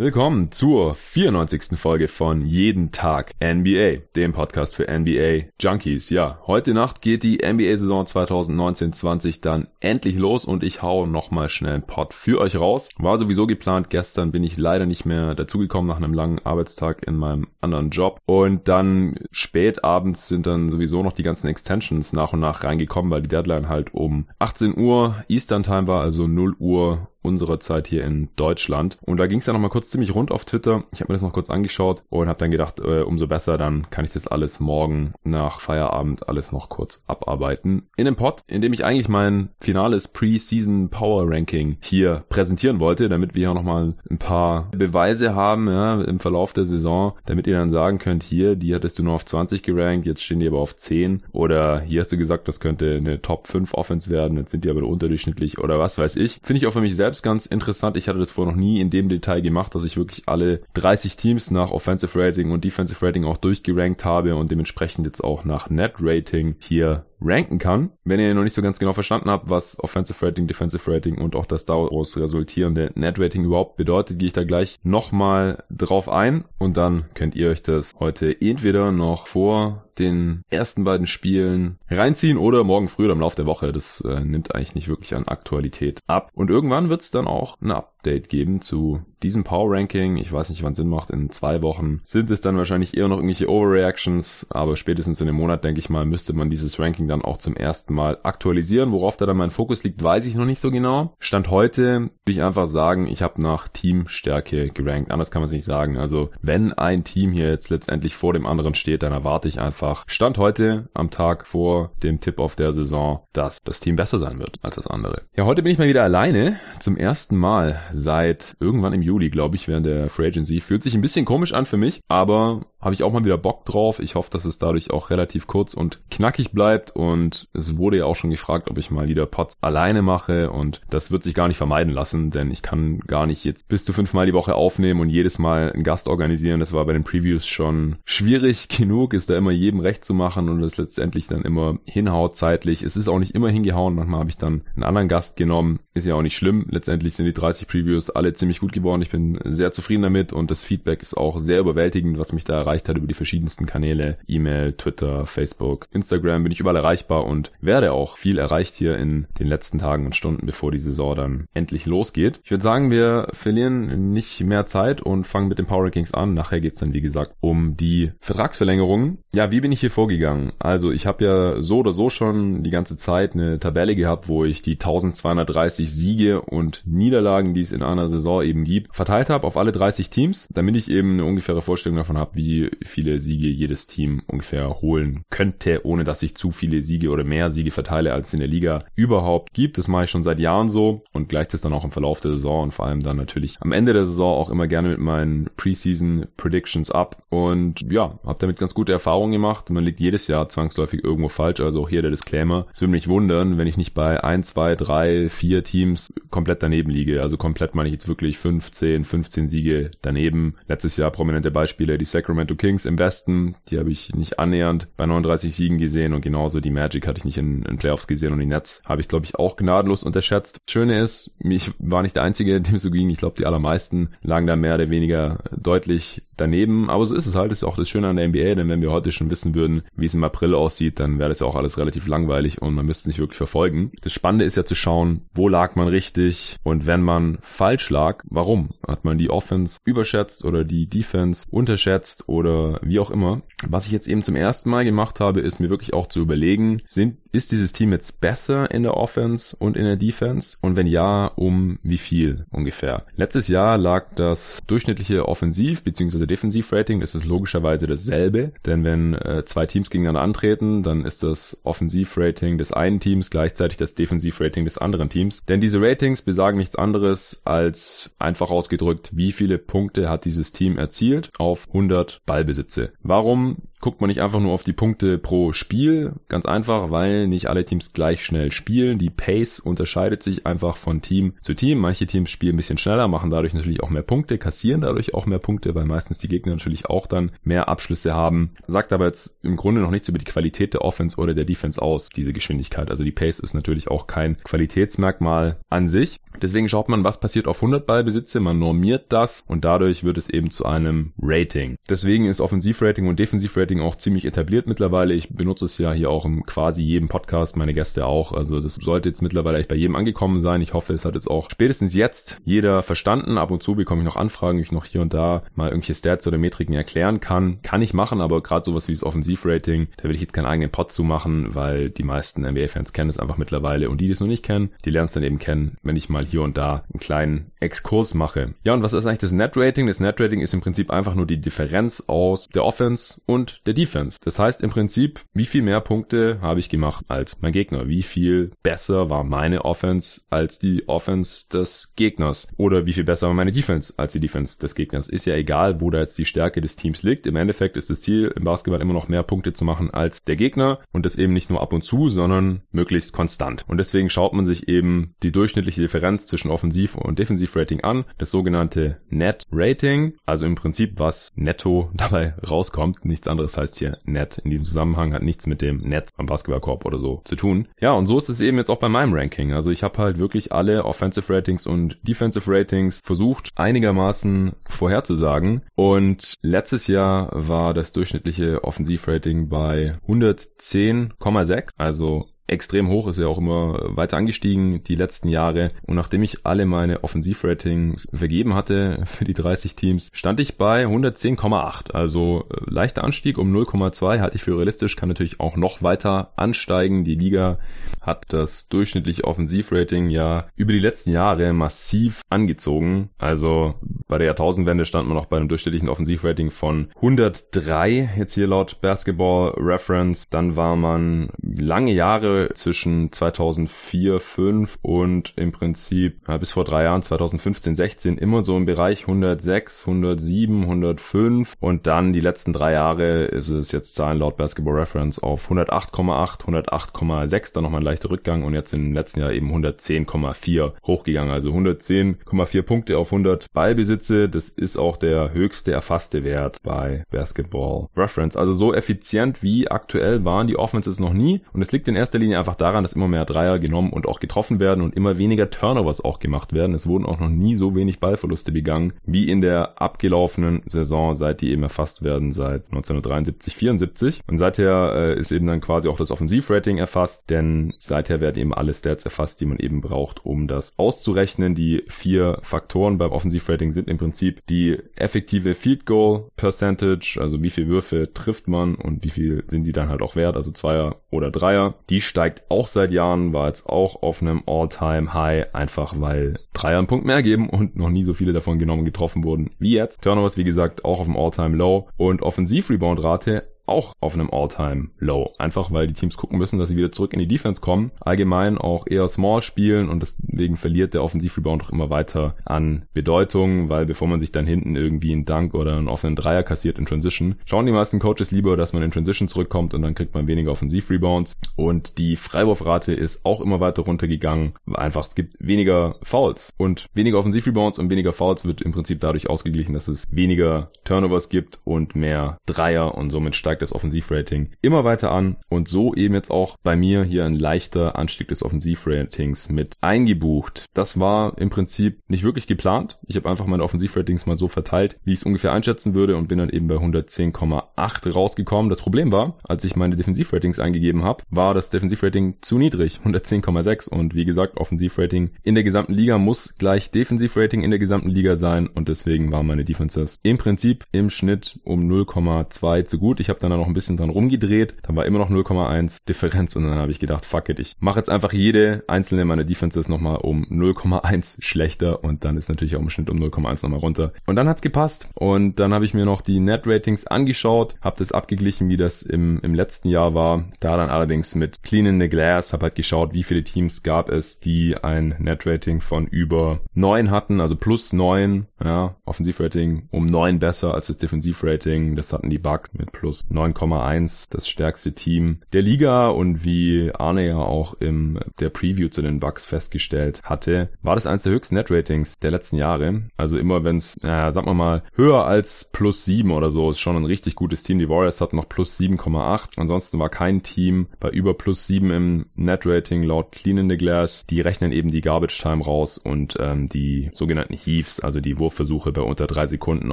Willkommen zur 94. Folge von Jeden Tag NBA, dem Podcast für NBA Junkies. Ja, heute Nacht geht die NBA-Saison 2019-20 dann endlich los und ich hau nochmal schnell einen Pod für euch raus. War sowieso geplant, gestern bin ich leider nicht mehr dazugekommen nach einem langen Arbeitstag in meinem anderen Job und dann spät abends sind dann sowieso noch die ganzen Extensions nach und nach reingekommen, weil die Deadline halt um 18 Uhr Eastern Time war, also 0 Uhr unserer Zeit hier in Deutschland. Und da ging es ja nochmal kurz ziemlich rund auf Twitter. Ich habe mir das noch kurz angeschaut und habe dann gedacht, äh, umso besser, dann kann ich das alles morgen nach Feierabend alles noch kurz abarbeiten. In dem Pod, in dem ich eigentlich mein finales Pre-Season Power Ranking hier präsentieren wollte, damit wir ja nochmal ein paar Beweise haben ja, im Verlauf der Saison, damit ihr dann sagen könnt, hier, die hattest du nur auf 20 gerankt, jetzt stehen die aber auf 10 oder hier hast du gesagt, das könnte eine Top 5 Offense werden, jetzt sind die aber unterdurchschnittlich oder was weiß ich. Finde ich auch für mich selbst selbst ganz interessant. Ich hatte das vorher noch nie in dem Detail gemacht, dass ich wirklich alle 30 Teams nach Offensive Rating und Defensive Rating auch durchgerankt habe und dementsprechend jetzt auch nach Net Rating hier ranken kann. Wenn ihr noch nicht so ganz genau verstanden habt, was Offensive Rating, Defensive Rating und auch das daraus resultierende Net Rating überhaupt bedeutet, gehe ich da gleich nochmal drauf ein und dann könnt ihr euch das heute entweder noch vor den ersten beiden Spielen reinziehen oder morgen früh oder im Laufe der Woche. Das äh, nimmt eigentlich nicht wirklich an Aktualität ab. Und irgendwann wird es dann auch ein Update geben zu diesem Power Ranking. Ich weiß nicht, wann Sinn macht. In zwei Wochen sind es dann wahrscheinlich eher noch irgendwelche Overreactions, aber spätestens in einem Monat, denke ich mal, müsste man dieses Ranking dann auch zum ersten Mal aktualisieren. Worauf da dann mein Fokus liegt, weiß ich noch nicht so genau. Stand heute will ich einfach sagen, ich habe nach Teamstärke gerankt. Anders kann man es nicht sagen. Also wenn ein Team hier jetzt letztendlich vor dem anderen steht, dann erwarte ich einfach, Stand heute am Tag vor dem Tipp auf der Saison, dass das Team besser sein wird als das andere. Ja, heute bin ich mal wieder alleine. Zum ersten Mal seit irgendwann im Juli, glaube ich, während der Free Agency. Fühlt sich ein bisschen komisch an für mich, aber habe ich auch mal wieder Bock drauf. Ich hoffe, dass es dadurch auch relativ kurz und knackig bleibt und es wurde ja auch schon gefragt, ob ich mal wieder Pots alleine mache und das wird sich gar nicht vermeiden lassen, denn ich kann gar nicht jetzt bis zu fünfmal die Woche aufnehmen und jedes Mal einen Gast organisieren. Das war bei den Previews schon schwierig genug, ist da immer jedem recht zu machen und es letztendlich dann immer hinhaut zeitlich. Es ist auch nicht immer hingehauen. Manchmal habe ich dann einen anderen Gast genommen. Ist ja auch nicht schlimm. Letztendlich sind die 30 Previews alle ziemlich gut geworden. Ich bin sehr zufrieden damit und das Feedback ist auch sehr überwältigend, was mich da erreicht hat über die verschiedensten Kanäle. E-Mail, Twitter, Facebook, Instagram bin ich überall erreichbar und werde auch viel erreicht hier in den letzten Tagen und Stunden, bevor die Saison dann endlich losgeht. Ich würde sagen, wir verlieren nicht mehr Zeit und fangen mit den Power Rankings an. Nachher geht's dann, wie gesagt, um die Vertragsverlängerungen. Ja, wie bin ich hier vorgegangen? Also ich habe ja so oder so schon die ganze Zeit eine Tabelle gehabt, wo ich die 1230 Siege und Niederlagen, die es in einer Saison eben gibt, verteilt habe auf alle 30 Teams, damit ich eben eine ungefähre Vorstellung davon habe, wie viele Siege jedes Team ungefähr holen könnte, ohne dass ich zu viele Siege oder mehr Siege verteile, als es in der Liga überhaupt gibt. Das mache ich schon seit Jahren so und gleicht es dann auch im Verlauf der Saison und vor allem dann natürlich am Ende der Saison auch immer gerne mit meinen Preseason Predictions ab. Und ja, habe damit ganz gute Erfahrungen gemacht. Man liegt jedes Jahr zwangsläufig irgendwo falsch, also auch hier der Disclaimer. Es würde mich wundern, wenn ich nicht bei 1, 2, 3, 4 Teams komplett daneben liege. Also komplett meine ich jetzt wirklich 15, 15 Siege daneben. Letztes Jahr prominente Beispiele, die Sacramento Kings im Westen, die habe ich nicht annähernd bei 39 Siegen gesehen und genauso die Magic hatte ich nicht in, in Playoffs gesehen und die Nets habe ich glaube ich auch gnadenlos unterschätzt. Schöne ist, ich war nicht der Einzige, dem es so ging. Ich glaube, die allermeisten lagen da mehr oder weniger deutlich daneben. Aber so ist es halt. Das ist auch das Schöne an der NBA, denn wenn wir heute schon wissen würden, wie es im April aussieht, dann wäre das ja auch alles relativ langweilig und man müsste es nicht wirklich verfolgen. Das Spannende ist ja zu schauen, wo lag man richtig und wenn man falsch lag, warum? Hat man die Offense überschätzt oder die Defense unterschätzt oder wie auch immer. Was ich jetzt eben zum ersten Mal gemacht habe, ist mir wirklich auch zu überlegen, sind, ist dieses Team jetzt besser in der Offense und in der Defense? Und wenn ja, um wie viel ungefähr? Letztes Jahr lag das durchschnittliche Offensiv- bzw. Defensivrating, das ist logischerweise dasselbe, denn wenn äh, zwei Teams gegeneinander antreten, dann ist das Offensivrating des einen Teams gleichzeitig das Defensivrating des anderen Teams. Denn diese Ratings besagen nichts anderes als einfach ausgedrückt, wie viele Punkte hat dieses Team erzielt auf 100 Ballbesitze. Warum guckt man nicht einfach nur auf die Punkte pro Spiel. Ganz einfach, weil nicht alle Teams gleich schnell spielen. Die Pace unterscheidet sich einfach von Team zu Team. Manche Teams spielen ein bisschen schneller, machen dadurch natürlich auch mehr Punkte, kassieren dadurch auch mehr Punkte, weil meistens die Gegner natürlich auch dann mehr Abschlüsse haben. Sagt aber jetzt im Grunde noch nichts über die Qualität der Offense oder der Defense aus, diese Geschwindigkeit. Also die Pace ist natürlich auch kein Qualitätsmerkmal an sich. Deswegen schaut man, was passiert auf 100 Ballbesitze, man normiert das und dadurch wird es eben zu einem Rating. Deswegen ist Offensivrating und Defensivrating auch ziemlich etabliert mittlerweile. Ich benutze es ja hier auch im quasi jedem Podcast, meine Gäste auch. Also das sollte jetzt mittlerweile echt bei jedem angekommen sein. Ich hoffe, es hat jetzt auch spätestens jetzt jeder verstanden. Ab und zu bekomme ich noch Anfragen, wie ich noch hier und da mal irgendwelche Stats oder Metriken erklären kann. Kann ich machen, aber gerade sowas wie das Offensivrating, da will ich jetzt keinen eigenen Pod zu machen, weil die meisten NBA-Fans kennen es einfach mittlerweile und die, die es noch nicht kennen, die lernen es dann eben kennen, wenn ich mal hier und da einen kleinen Exkurs mache. Ja, und was ist eigentlich das Net-Rating? Das Net-Rating ist im Prinzip einfach nur die Differenz aus der Offense und der Defense. Das heißt im Prinzip, wie viel mehr Punkte habe ich gemacht als mein Gegner? Wie viel besser war meine Offense als die Offense des Gegners? Oder wie viel besser war meine Defense als die Defense des Gegners? Ist ja egal, wo da jetzt die Stärke des Teams liegt. Im Endeffekt ist das Ziel im Basketball immer noch mehr Punkte zu machen als der Gegner und das eben nicht nur ab und zu, sondern möglichst konstant. Und deswegen schaut man sich eben die durchschnittliche Differenz zwischen Offensiv- und Defensiv-Rating an, das sogenannte Net Rating, also im Prinzip was netto dabei rauskommt. Nichts anderes heißt hier Net. In diesem Zusammenhang hat nichts mit dem Netz am Basketballkorb oder so zu tun. Ja, und so ist es eben jetzt auch bei meinem Ranking. Also ich habe halt wirklich alle Offensive Ratings und Defensive Ratings versucht einigermaßen vorherzusagen. Und letztes Jahr war das durchschnittliche Offensivrating bei 110,6, also extrem hoch, ist ja auch immer weiter angestiegen die letzten Jahre. Und nachdem ich alle meine Offensivratings vergeben hatte für die 30 Teams, stand ich bei 110,8. Also äh, leichter Anstieg um 0,2 halte ich für realistisch, kann natürlich auch noch weiter ansteigen. Die Liga hat das durchschnittliche Offensivrating ja über die letzten Jahre massiv angezogen. Also bei der Jahrtausendwende stand man noch bei einem durchschnittlichen Offensivrating von 103, jetzt hier laut Basketball Reference. Dann war man lange Jahre zwischen 2004, 5 und im Prinzip ja, bis vor drei Jahren, 2015, 16, immer so im Bereich 106, 107, 105 und dann die letzten drei Jahre ist es jetzt Zahlen laut Basketball Reference auf 108,8, 108,6, dann nochmal ein leichter Rückgang und jetzt im letzten Jahr eben 110,4 hochgegangen. Also 110,4 Punkte auf 100 Ballbesitze. Das ist auch der höchste erfasste Wert bei Basketball Reference. Also so effizient wie aktuell waren die Offenses noch nie und es liegt in erster Linie einfach daran, dass immer mehr Dreier genommen und auch getroffen werden und immer weniger Turnovers auch gemacht werden. Es wurden auch noch nie so wenig Ballverluste begangen wie in der abgelaufenen Saison, seit die eben erfasst werden, seit 1973, 74. Und seither äh, ist eben dann quasi auch das Offensivrating erfasst, denn seither werden eben alle Stats erfasst, die man eben braucht, um das auszurechnen. Die vier Faktoren beim Offensivrating sind im Prinzip die effektive Field Goal Percentage, also wie viel Würfe trifft man und wie viel sind die dann halt auch wert, also Zweier oder Dreier. Die steigt auch seit Jahren, war jetzt auch auf einem All-Time-High, einfach weil Dreier einen Punkt mehr geben und noch nie so viele davon genommen getroffen wurden wie jetzt. Turnovers, wie gesagt, auch auf dem All-Time-Low und Offensiv-Rebound-Rate auch auf einem All-Time-Low. Einfach weil die Teams gucken müssen, dass sie wieder zurück in die Defense kommen. Allgemein auch eher small spielen und deswegen verliert der Offensivrebound auch immer weiter an Bedeutung, weil bevor man sich dann hinten irgendwie einen Dunk oder einen offenen Dreier kassiert in Transition, schauen die meisten Coaches lieber, dass man in Transition zurückkommt und dann kriegt man weniger Offensivrebounds. Und die Freiwurfrate ist auch immer weiter runtergegangen. Einfach, es gibt weniger Fouls und weniger Offensivrebounds und weniger Fouls wird im Prinzip dadurch ausgeglichen, dass es weniger Turnovers gibt und mehr Dreier und somit steigt steigt das Offensivrating immer weiter an und so eben jetzt auch bei mir hier ein leichter Anstieg des Offensivratings mit eingebucht. Das war im Prinzip nicht wirklich geplant. Ich habe einfach meine Offensivratings mal so verteilt, wie ich es ungefähr einschätzen würde und bin dann eben bei 110,8 rausgekommen. Das Problem war, als ich meine Defensivratings eingegeben habe, war das Defensivrating zu niedrig, 110,6 und wie gesagt, Offensivrating in der gesamten Liga muss gleich Defensivrating in der gesamten Liga sein und deswegen waren meine Defenses im Prinzip im Schnitt um 0,2 zu gut. Ich habe dann dann noch ein bisschen dran rumgedreht. Da war immer noch 0,1 Differenz und dann habe ich gedacht, fuck it, ich mache jetzt einfach jede einzelne meiner Defenses nochmal um 0,1 schlechter und dann ist natürlich auch im Schnitt um 0,1 nochmal runter. Und dann hat's gepasst und dann habe ich mir noch die Net Ratings angeschaut, habe das abgeglichen, wie das im, im letzten Jahr war. Da dann allerdings mit Clean in the Glass, habe halt geschaut, wie viele Teams gab es, die ein Net Rating von über 9 hatten, also plus 9 Ja, Offensivrating um 9 besser als das Defensivrating. Das hatten die Bucks mit plus 9,1, das stärkste Team der Liga. Und wie Arne ja auch im der Preview zu den Bucks festgestellt hatte, war das eines der höchsten Net-Ratings der letzten Jahre. Also immer wenn es, naja, sagen wir mal, höher als plus 7 oder so, ist schon ein richtig gutes Team. Die Warriors hatten noch plus 7,8. Ansonsten war kein Team bei über plus 7 im Net-Rating laut Clean in the Glass. Die rechnen eben die Garbage Time raus und ähm, die sogenannten Heaves, also die Wurfversuche bei unter drei Sekunden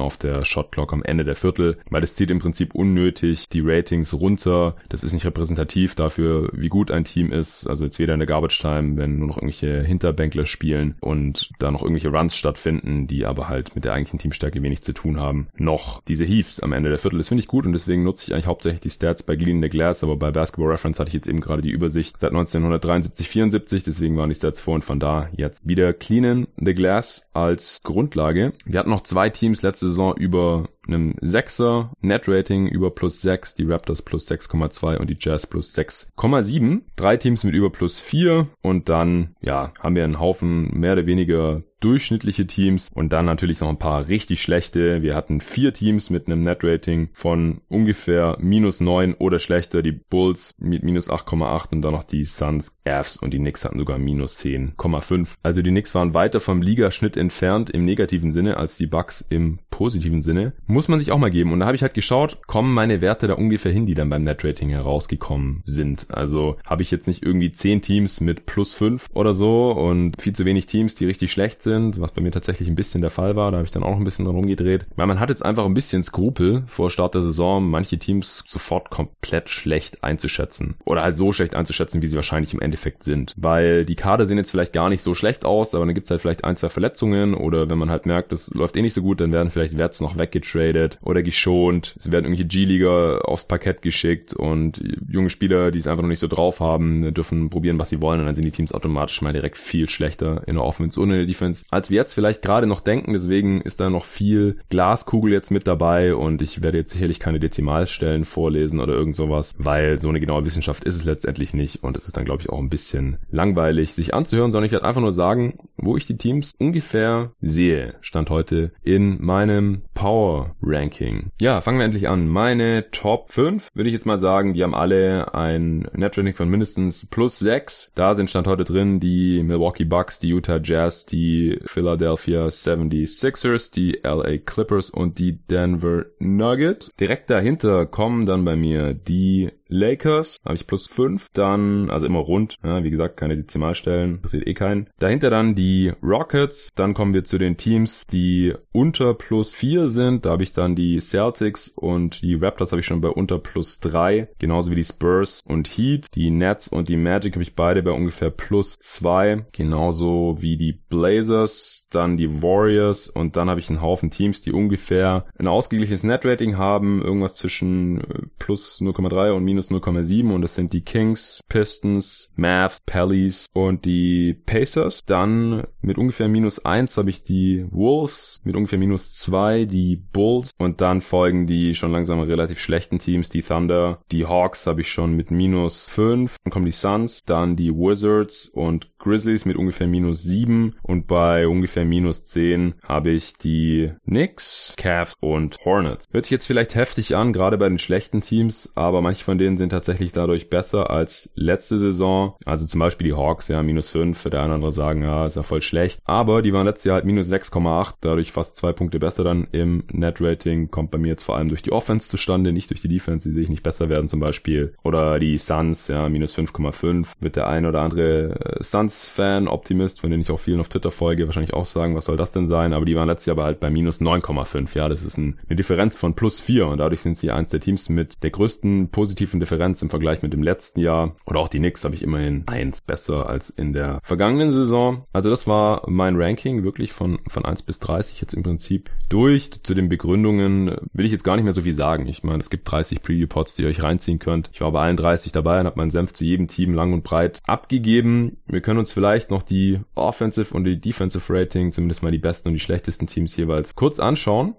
auf der Shot Clock am Ende der Viertel, weil das zieht im Prinzip unnötig die Ratings runter. Das ist nicht repräsentativ dafür, wie gut ein Team ist. Also jetzt weder in der Garbage Time, wenn nur noch irgendwelche Hinterbänkler spielen und da noch irgendwelche Runs stattfinden, die aber halt mit der eigentlichen Teamstärke wenig zu tun haben, noch diese Heaves am Ende der Viertel. Das finde ich gut und deswegen nutze ich eigentlich hauptsächlich die Stats bei in the Glass, aber bei Basketball Reference hatte ich jetzt eben gerade die Übersicht seit 1973, 74, deswegen waren die Stats vor und von da jetzt wieder Clean in the Glass als Grundlage. Wir hatten noch zwei Teams letzte Saison über einem 6er Net-Rating über plus 6, die Raptors plus 6,2 und die Jazz plus 6,7. Drei Teams mit über plus 4 und dann, ja, haben wir einen Haufen mehr oder weniger durchschnittliche Teams und dann natürlich noch ein paar richtig schlechte. Wir hatten vier Teams mit einem Net-Rating von ungefähr minus 9 oder schlechter. Die Bulls mit minus 8,8 und dann noch die Suns, Avs und die Knicks hatten sogar minus 10,5. Also die Knicks waren weiter vom Ligaschnitt entfernt im negativen Sinne als die Bucks im positiven Sinne. Muss man sich auch mal geben. Und da habe ich halt geschaut, kommen meine Werte da ungefähr hin, die dann beim Net-Rating herausgekommen sind. Also habe ich jetzt nicht irgendwie 10 Teams mit plus 5 oder so und viel zu wenig Teams, die richtig schlecht sind sind, was bei mir tatsächlich ein bisschen der Fall war. Da habe ich dann auch ein bisschen dran rumgedreht. Weil man hat jetzt einfach ein bisschen Skrupel vor Start der Saison, manche Teams sofort komplett schlecht einzuschätzen. Oder halt so schlecht einzuschätzen, wie sie wahrscheinlich im Endeffekt sind. Weil die Kader sehen jetzt vielleicht gar nicht so schlecht aus, aber dann gibt es halt vielleicht ein, zwei Verletzungen oder wenn man halt merkt, das läuft eh nicht so gut, dann werden vielleicht Werts noch weggetradet oder geschont. Es werden irgendwelche G-Liga aufs Parkett geschickt und junge Spieler, die es einfach noch nicht so drauf haben, dürfen probieren, was sie wollen und dann sind die Teams automatisch mal direkt viel schlechter in der Offense und in der Defense Defense, als wir jetzt vielleicht gerade noch denken. Deswegen ist da noch viel Glaskugel jetzt mit dabei und ich werde jetzt sicherlich keine Dezimalstellen vorlesen oder irgend sowas, weil so eine genaue Wissenschaft ist es letztendlich nicht und es ist dann, glaube ich, auch ein bisschen langweilig, sich anzuhören, sondern ich werde einfach nur sagen, wo ich die Teams ungefähr sehe, stand heute in meinem Power Ranking. Ja, fangen wir endlich an. Meine Top 5 würde ich jetzt mal sagen, die haben alle ein Net Rating von mindestens plus 6. Da sind stand heute drin die Milwaukee Bucks, die Utah Jazz, die Philadelphia 76ers, die LA Clippers und die Denver Nuggets. Direkt dahinter kommen dann bei mir die Lakers, habe ich plus 5. Dann, also immer rund, ja, wie gesagt, keine Dezimalstellen, interessiert eh keinen. Dahinter dann die Rockets. Dann kommen wir zu den Teams, die unter plus 4 sind. Da habe ich dann die Celtics und die Raptors habe ich schon bei unter plus 3. Genauso wie die Spurs und Heat. Die Nets und die Magic habe ich beide bei ungefähr plus 2. Genauso wie die Blazers, dann die Warriors und dann habe ich einen Haufen Teams, die ungefähr ein ausgeglichenes Netrating haben. Irgendwas zwischen äh, plus 0,3 und minus minus 0,7 und das sind die Kings, Pistons, Mavs, Pellies und die Pacers. Dann mit ungefähr minus 1 habe ich die Wolves, mit ungefähr minus 2 die Bulls und dann folgen die schon langsam relativ schlechten Teams, die Thunder, die Hawks habe ich schon mit minus 5, dann kommen die Suns, dann die Wizards und Grizzlies mit ungefähr minus 7 und bei ungefähr minus 10 habe ich die Knicks, Cavs und Hornets. Hört sich jetzt vielleicht heftig an, gerade bei den schlechten Teams, aber manche von denen sind tatsächlich dadurch besser als letzte Saison. Also zum Beispiel die Hawks, ja, minus 5, für der eine oder andere sagen, ja, ist ja voll schlecht. Aber die waren letztes Jahr halt minus 6,8, dadurch fast zwei Punkte besser dann im Net-Rating. Kommt bei mir jetzt vor allem durch die Offense zustande, nicht durch die Defense, die sehe ich nicht besser werden zum Beispiel. Oder die Suns, ja, minus 5,5, wird der ein oder andere äh, Suns Suns-Fan, Optimist, von denen ich auch vielen auf Twitter folge, wahrscheinlich auch sagen, was soll das denn sein? Aber die waren letztes Jahr aber halt bei minus 9,5. Ja, das ist ein, eine Differenz von plus 4 und dadurch sind sie eins der Teams mit der größten positiven Differenz im Vergleich mit dem letzten Jahr. Oder auch die Knicks habe ich immerhin eins besser als in der vergangenen Saison. Also das war mein Ranking, wirklich von, von 1 bis 30 jetzt im Prinzip durch. Zu den Begründungen will ich jetzt gar nicht mehr so viel sagen. Ich meine, es gibt 30 Preview-Pods, die ihr euch reinziehen könnt. Ich war bei allen 30 dabei und habe meinen Senf zu jedem Team lang und breit abgegeben. Wir können uns vielleicht noch die Offensive und die Defensive Rating, zumindest mal die besten und die schlechtesten Teams jeweils kurz anschauen.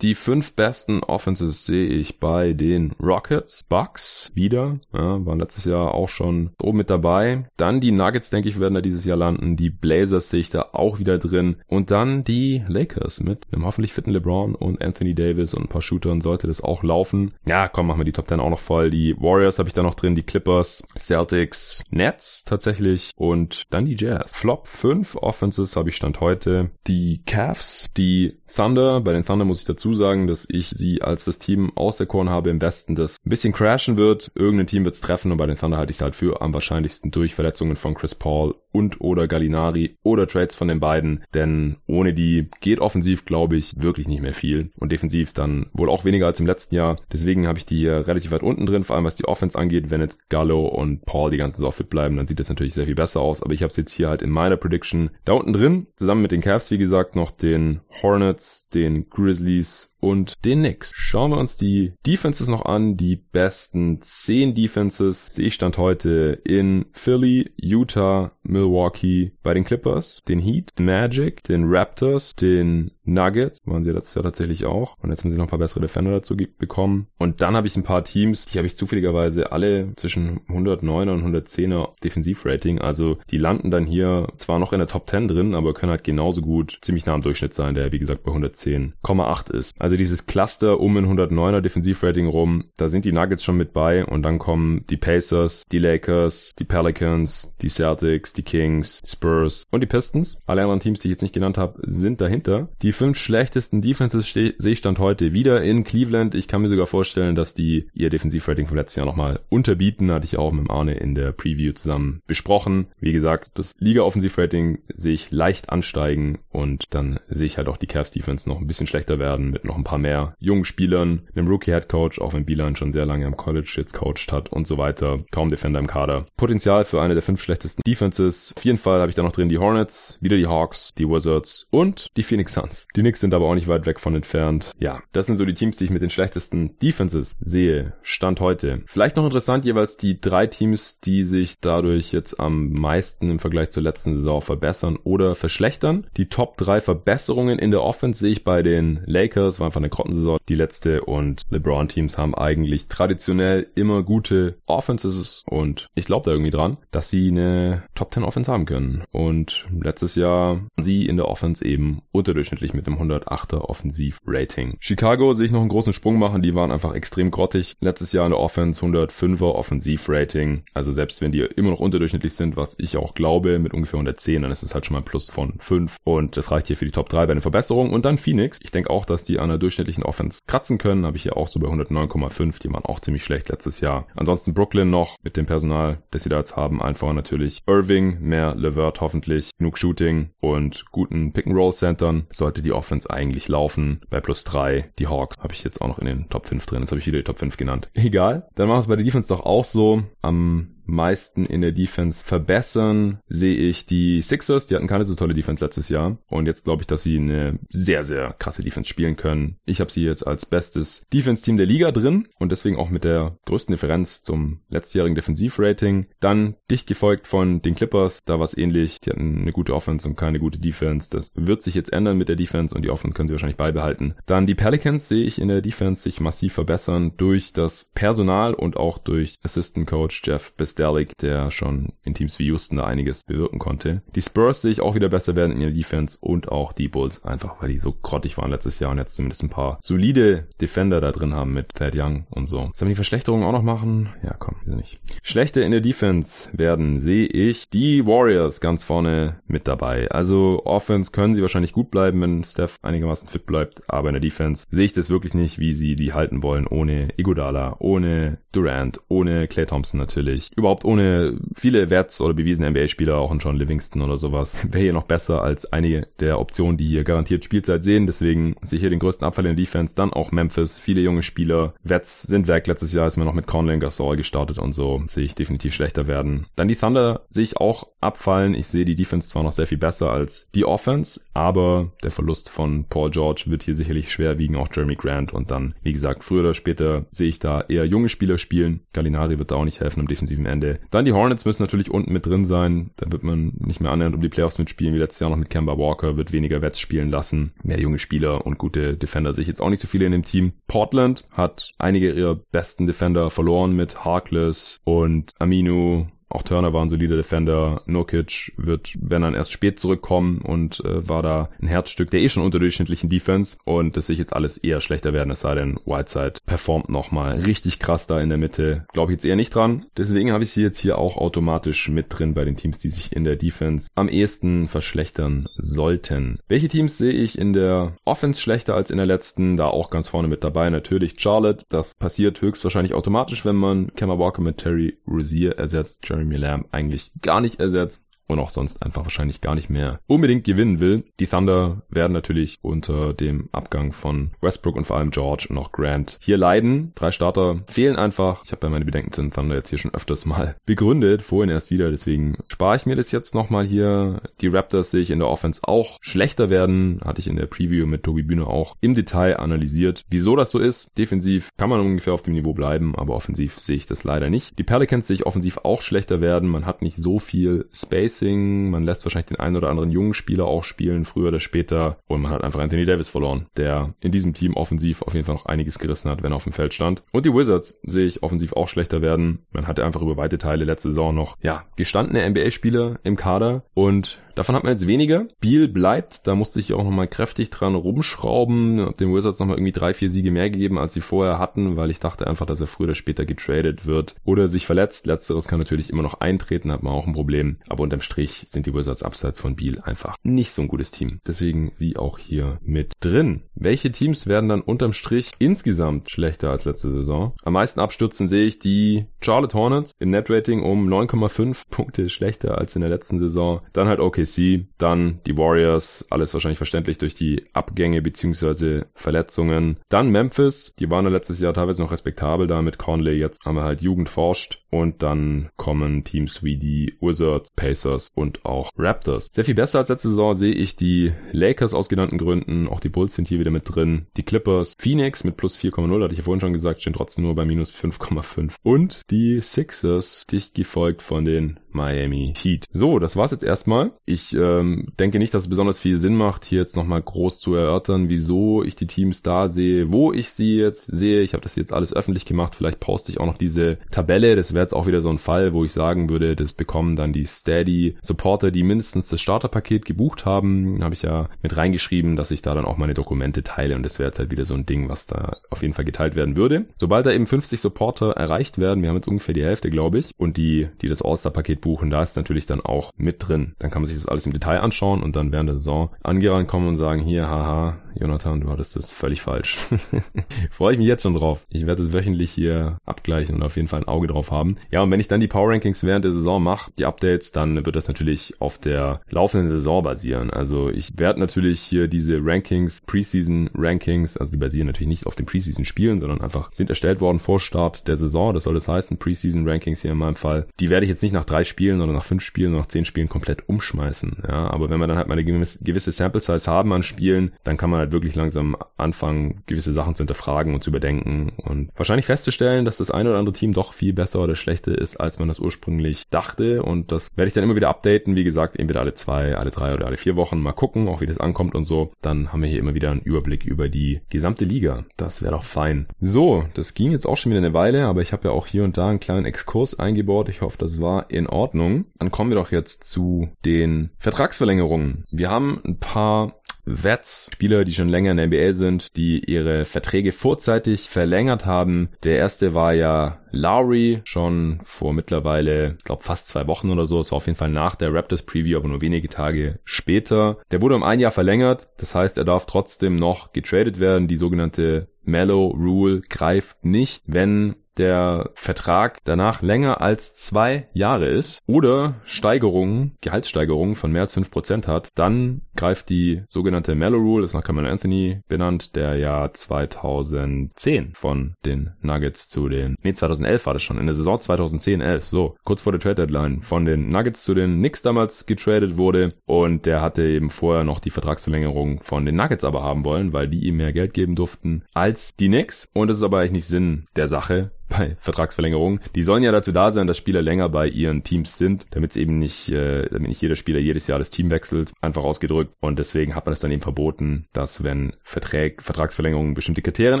Die fünf besten Offenses sehe ich bei den Rockets, Bucks wieder, ja, waren letztes Jahr auch schon oben mit dabei. Dann die Nuggets, denke ich, werden da dieses Jahr landen. Die Blazers sehe ich da auch wieder drin. Und dann die Lakers mit einem hoffentlich fitten LeBron und Anthony Davis und ein paar Shootern sollte das auch laufen. Ja, komm, machen wir die Top 10 auch noch voll. Die Warriors habe ich da noch drin, die Clippers, Celtics, Nets tatsächlich und dann die Jazz. Flop 5 Offenses habe ich Stand heute. Die Cavs, die Thunder. Bei den Thunder muss ich dazu sagen, dass ich sie als das Team auserkoren habe im Westen, das ein bisschen crashen wird. Irgendein Team wird es treffen und bei den Thunder halte ich es halt für am wahrscheinlichsten durch Verletzungen von Chris Paul und oder Gallinari oder Trades von den beiden. Denn ohne die geht offensiv, glaube ich, wirklich nicht mehr viel. Und defensiv dann wohl auch weniger als im letzten Jahr. Deswegen habe ich die hier relativ weit unten drin, vor allem was die Offense angeht. Wenn jetzt Gallo und Paul die ganze Saison bleiben, dann sieht das natürlich sehr viel besser aus. Aber ich habe es jetzt hier halt in meiner Prediction da unten drin. Zusammen mit den Cavs, wie gesagt, noch den Hornets, den Grizzlies Yes. Und den Knicks. Schauen wir uns die Defenses noch an. Die besten 10 Defenses sehe ich stand heute in Philly, Utah, Milwaukee, bei den Clippers, den Heat, Magic, den Raptors, den Nuggets, waren sie letztes Jahr tatsächlich auch. Und jetzt haben sie noch ein paar bessere Defender dazu bekommen. Und dann habe ich ein paar Teams, die habe ich zufälligerweise alle zwischen 109er und 110er Defensivrating. Also die landen dann hier zwar noch in der Top 10 drin, aber können halt genauso gut ziemlich nah am Durchschnitt sein, der wie gesagt bei 110,8 ist. Also dieses Cluster um ein 109er Defensivrating rum, da sind die Nuggets schon mit bei und dann kommen die Pacers, die Lakers, die Pelicans, die Celtics, die Kings, Spurs und die Pistons. Alle anderen Teams, die ich jetzt nicht genannt habe, sind dahinter. Die fünf schlechtesten Defenses sehe ich stand heute wieder in Cleveland. Ich kann mir sogar vorstellen, dass die ihr Defensivrating vom letzten Jahr nochmal unterbieten. Hatte ich auch mit Arne in der Preview zusammen besprochen. Wie gesagt, das Liga-Offensivrating sehe ich leicht ansteigen und dann sehe ich halt auch die Cavs Defense noch ein bisschen schlechter werden mit noch ein paar mehr jungen Spielern, einem Rookie-Head Coach, auch wenn Bilan schon sehr lange am College jetzt coacht hat und so weiter. Kaum Defender im Kader. Potenzial für eine der fünf schlechtesten Defenses. Auf jeden Fall habe ich da noch drin die Hornets, wieder die Hawks, die Wizards und die Phoenix Suns. Die Knicks sind aber auch nicht weit weg von entfernt. Ja, das sind so die Teams, die ich mit den schlechtesten Defenses sehe. Stand heute. Vielleicht noch interessant jeweils die drei Teams, die sich dadurch jetzt am meisten im Vergleich zur letzten Saison verbessern oder verschlechtern. Die Top 3 Verbesserungen in der Offense sehe ich bei den Lakers, war einfach eine Grottensaison, die letzte und LeBron-Teams haben eigentlich traditionell immer gute Offenses und ich glaube da irgendwie dran, dass sie eine Top 10 Offense haben können. Und letztes Jahr sie in der Offense eben unterdurchschnittlich mit einem 108er Offensiv-Rating. Chicago sehe ich noch einen großen Sprung machen. Die waren einfach extrem grottig. Letztes Jahr in der Offense 105er Offensiv-Rating. Also selbst wenn die immer noch unterdurchschnittlich sind, was ich auch glaube, mit ungefähr 110, dann ist es halt schon mal ein Plus von 5. Und das reicht hier für die Top 3 bei den Verbesserungen. Und dann Phoenix. Ich denke auch, dass die an durchschnittlichen Offense kratzen können. Habe ich hier auch so bei 109,5. Die waren auch ziemlich schlecht letztes Jahr. Ansonsten Brooklyn noch mit dem Personal, das sie da jetzt haben. Einfach natürlich Irving, mehr Levert hoffentlich, genug Shooting und guten Pick-and-Roll-Centern. Sollte die Offense eigentlich laufen. Bei plus 3 die Hawks habe ich jetzt auch noch in den Top 5 drin. Jetzt habe ich wieder die Top 5 genannt. Egal. Dann machen wir es bei der Defense doch auch so. Am meisten in der Defense verbessern, sehe ich die Sixers. Die hatten keine so tolle Defense letztes Jahr. Und jetzt glaube ich, dass sie eine sehr, sehr krasse Defense spielen können. Ich habe sie jetzt als bestes Defense-Team der Liga drin und deswegen auch mit der größten Differenz zum letztjährigen Defensivrating. Dann dicht gefolgt von den Clippers. Da war es ähnlich. Die hatten eine gute Offense und keine gute Defense. Das wird sich jetzt ändern mit der Defense und die Offense können sie wahrscheinlich beibehalten. Dann die Pelicans sehe ich in der Defense sich massiv verbessern durch das Personal und auch durch Assistant Coach Jeff Bist Sterling, der schon in Teams wie Houston da einiges bewirken konnte. Die Spurs sehe ich auch wieder besser werden in der Defense und auch die Bulls, einfach weil die so grottig waren letztes Jahr und jetzt zumindest ein paar solide Defender da drin haben mit Thad Young und so. Sollen wir die Verschlechterungen auch noch machen? Ja, komm, wieso nicht. Schlechte in der Defense werden, sehe ich, die Warriors ganz vorne mit dabei. Also Offense können sie wahrscheinlich gut bleiben, wenn Steph einigermaßen fit bleibt, aber in der Defense sehe ich das wirklich nicht, wie sie die halten wollen, ohne Iguodala, ohne Durant, ohne Clay Thompson natürlich. Über überhaupt ohne viele werts- oder bewiesene NBA-Spieler, auch ein John Livingston oder sowas, wäre hier noch besser als einige der Optionen, die hier garantiert Spielzeit sehen. Deswegen sehe ich hier den größten Abfall in der Defense. Dann auch Memphis, viele junge Spieler. Wets sind weg. Letztes Jahr ist mir noch mit Conley und Gasol gestartet und so. Sehe ich definitiv schlechter werden. Dann die Thunder sehe ich auch abfallen. Ich sehe die Defense zwar noch sehr viel besser als die Offense, aber der Verlust von Paul George wird hier sicherlich schwer wiegen, auch Jeremy Grant. Und dann, wie gesagt, früher oder später sehe ich da eher junge Spieler spielen. Gallinari wird da auch nicht helfen im defensiven Ende. Ende. Dann die Hornets müssen natürlich unten mit drin sein. Da wird man nicht mehr annähernd um die Playoffs mitspielen, wie letztes Jahr noch mit Kemba Walker, wird weniger Wets spielen lassen. Mehr junge Spieler und gute Defender sehe ich jetzt auch nicht so viele in dem Team. Portland hat einige ihrer besten Defender verloren mit Harkless und Aminu auch Turner war ein solider Defender. Nurkic wird, wenn dann erst spät zurückkommen und äh, war da ein Herzstück der eh schon unterdurchschnittlichen Defense. Und das sich jetzt alles eher schlechter werden, es sei denn, Whiteside performt nochmal richtig krass da in der Mitte. Glaube ich jetzt eher nicht dran. Deswegen habe ich sie jetzt hier auch automatisch mit drin bei den Teams, die sich in der Defense am ehesten verschlechtern sollten. Welche Teams sehe ich in der Offense schlechter als in der letzten? Da auch ganz vorne mit dabei. Natürlich Charlotte. Das passiert höchstwahrscheinlich automatisch, wenn man Kemba Walker mit Terry Rozier ersetzt. Jeremy Lamb eigentlich gar nicht ersetzt und auch sonst einfach wahrscheinlich gar nicht mehr unbedingt gewinnen will. Die Thunder werden natürlich unter dem Abgang von Westbrook und vor allem George und auch Grant hier leiden. Drei Starter fehlen einfach. Ich habe ja meine Bedenken zu den Thunder jetzt hier schon öfters mal begründet, vorhin erst wieder, deswegen spare ich mir das jetzt nochmal hier. Die Raptors sehe ich in der Offense auch schlechter werden, hatte ich in der Preview mit Tobi Bühne auch im Detail analysiert. Wieso das so ist, defensiv kann man ungefähr auf dem Niveau bleiben, aber offensiv sehe ich das leider nicht. Die Pelicans sehe ich offensiv auch schlechter werden, man hat nicht so viel Space Spacing, man lässt wahrscheinlich den einen oder anderen jungen Spieler auch spielen, früher oder später. Und man hat einfach Anthony Davis verloren, der in diesem Team offensiv auf jeden Fall noch einiges gerissen hat, wenn er auf dem Feld stand. Und die Wizards sehe ich offensiv auch schlechter werden. Man hatte einfach über weite Teile letzte Saison noch, ja, gestandene NBA-Spieler im Kader und Davon hat man jetzt weniger. Beal bleibt, da musste ich auch nochmal kräftig dran rumschrauben. Hab den Wizards nochmal irgendwie drei, vier Siege mehr gegeben, als sie vorher hatten, weil ich dachte einfach, dass er früher oder später getradet wird oder sich verletzt. Letzteres kann natürlich immer noch eintreten, hat man auch ein Problem. Aber unterm Strich sind die Wizards abseits von Beal einfach nicht so ein gutes Team. Deswegen sie auch hier mit drin. Welche Teams werden dann unterm Strich insgesamt schlechter als letzte Saison? Am meisten abstürzen sehe ich die Charlotte Hornets im Netrating um 9,5 Punkte schlechter als in der letzten Saison. Dann halt OKC OKC, dann die Warriors, alles wahrscheinlich verständlich durch die Abgänge beziehungsweise Verletzungen. Dann Memphis, die waren ja letztes Jahr teilweise noch respektabel da mit Conley, jetzt haben wir halt Jugend forscht und dann kommen Teams wie die Wizards, Pacers und auch Raptors. Sehr viel besser als letzte Saison sehe ich die Lakers aus genannten Gründen, auch die Bulls sind hier wieder mit drin, die Clippers, Phoenix mit plus 4,0, hatte ich ja vorhin schon gesagt, stehen trotzdem nur bei minus 5,5 und die Sixers, dicht gefolgt von den Miami Heat. So, das war's jetzt erstmal. Ich ähm, denke nicht, dass es besonders viel Sinn macht, hier jetzt nochmal groß zu erörtern, wieso ich die Teams da sehe, wo ich sie jetzt sehe. Ich habe das jetzt alles öffentlich gemacht. Vielleicht poste ich auch noch diese Tabelle. Das wäre jetzt auch wieder so ein Fall, wo ich sagen würde, das bekommen dann die Steady Supporter, die mindestens das Starterpaket gebucht haben. Habe ich ja mit reingeschrieben, dass ich da dann auch meine Dokumente teile und das wäre jetzt halt wieder so ein Ding, was da auf jeden Fall geteilt werden würde. Sobald da eben 50 Supporter erreicht werden, wir haben jetzt ungefähr die Hälfte, glaube ich, und die, die das All-Star-Paket buchen, da ist natürlich dann auch mit drin. Dann kann man sich das alles im Detail anschauen und dann während der Saison angerannt kommen und sagen, hier, haha, Jonathan, du hattest das völlig falsch. Freue ich mich jetzt schon drauf. Ich werde es wöchentlich hier abgleichen und auf jeden Fall ein Auge drauf haben. Ja, und wenn ich dann die Power Rankings während der Saison mache, die Updates, dann wird das natürlich auf der laufenden Saison basieren. Also ich werde natürlich hier diese Rankings, Preseason Rankings, also die basieren natürlich nicht auf den Preseason Spielen, sondern einfach sind erstellt worden vor Start der Saison. Das soll das heißen, Preseason Rankings hier in meinem Fall. Die werde ich jetzt nicht nach drei Spielen oder nach fünf Spielen oder nach zehn Spielen komplett umschmeißen. Ja, aber wenn wir dann halt mal eine gewisse Sample Size haben an Spielen, dann kann man halt wirklich langsam anfangen, gewisse Sachen zu hinterfragen und zu überdenken und wahrscheinlich festzustellen, dass das eine oder andere Team doch viel besser oder schlechter ist, als man das ursprünglich dachte. Und das werde ich dann immer wieder updaten. Wie gesagt, entweder alle zwei, alle drei oder alle vier Wochen mal gucken, auch wie das ankommt und so. Dann haben wir hier immer wieder einen Überblick über die gesamte Liga. Das wäre doch fein. So, das ging jetzt auch schon wieder eine Weile, aber ich habe ja auch hier und da einen kleinen Exkurs eingebaut. Ich hoffe, das war in Ordnung. Dann kommen wir doch jetzt zu den Vertragsverlängerungen. Wir haben ein paar Vets, Spieler, die schon länger in der NBA sind, die ihre Verträge vorzeitig verlängert haben. Der erste war ja Lowry, schon vor mittlerweile, ich glaube fast zwei Wochen oder so. Es war auf jeden Fall nach der Raptors Preview, aber nur wenige Tage später. Der wurde um ein Jahr verlängert. Das heißt, er darf trotzdem noch getradet werden. Die sogenannte Mellow Rule greift nicht, wenn der Vertrag danach länger als zwei Jahre ist oder Steigerungen, Gehaltssteigerungen von mehr als fünf Prozent hat, dann greift die sogenannte Mellow Rule, ist nach Cameron Anthony benannt, der ja 2010 von den Nuggets zu den, nee, 2011 war das schon, in der Saison 2010-11, so, kurz vor der Trade Deadline, von den Nuggets zu den Knicks damals getradet wurde und der hatte eben vorher noch die Vertragsverlängerung von den Nuggets aber haben wollen, weil die ihm mehr Geld geben durften als die Knicks und das ist aber eigentlich nicht Sinn der Sache bei Vertragsverlängerungen. Die sollen ja dazu da sein, dass Spieler länger bei ihren Teams sind, damit es eben nicht, äh, damit nicht jeder Spieler jedes Jahr das Team wechselt, einfach ausgedrückt. Und deswegen hat man es dann eben verboten, dass wenn Verträge, Vertragsverlängerungen bestimmte Kriterien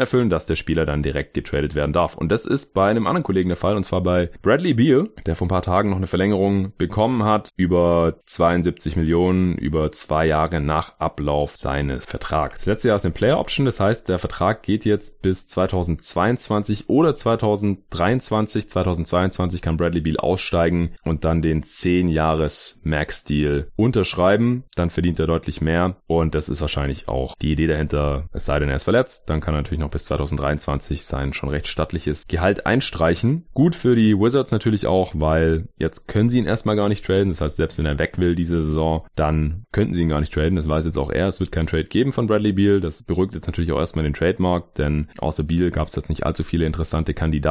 erfüllen, dass der Spieler dann direkt getradet werden darf. Und das ist bei einem anderen Kollegen der Fall, und zwar bei Bradley Beal, der vor ein paar Tagen noch eine Verlängerung bekommen hat über 72 Millionen über zwei Jahre nach Ablauf seines Vertrags. Das letzte Jahr ist eine Player Option, das heißt, der Vertrag geht jetzt bis 2022 oder 2023. 2022 kann Bradley Beal aussteigen und dann den 10 Jahres Max Deal unterschreiben. Dann verdient er deutlich mehr und das ist wahrscheinlich auch die Idee dahinter. Es sei denn, er ist verletzt, dann kann er natürlich noch bis 2023 sein schon recht stattliches Gehalt einstreichen. Gut für die Wizards natürlich auch, weil jetzt können sie ihn erstmal gar nicht traden. Das heißt, selbst wenn er weg will diese Saison, dann könnten sie ihn gar nicht traden. Das weiß jetzt auch er. Es wird kein Trade geben von Bradley Beal. Das beruhigt jetzt natürlich auch erstmal den Trademark, denn außer Beal gab es jetzt nicht allzu viele interessante Kandidaten,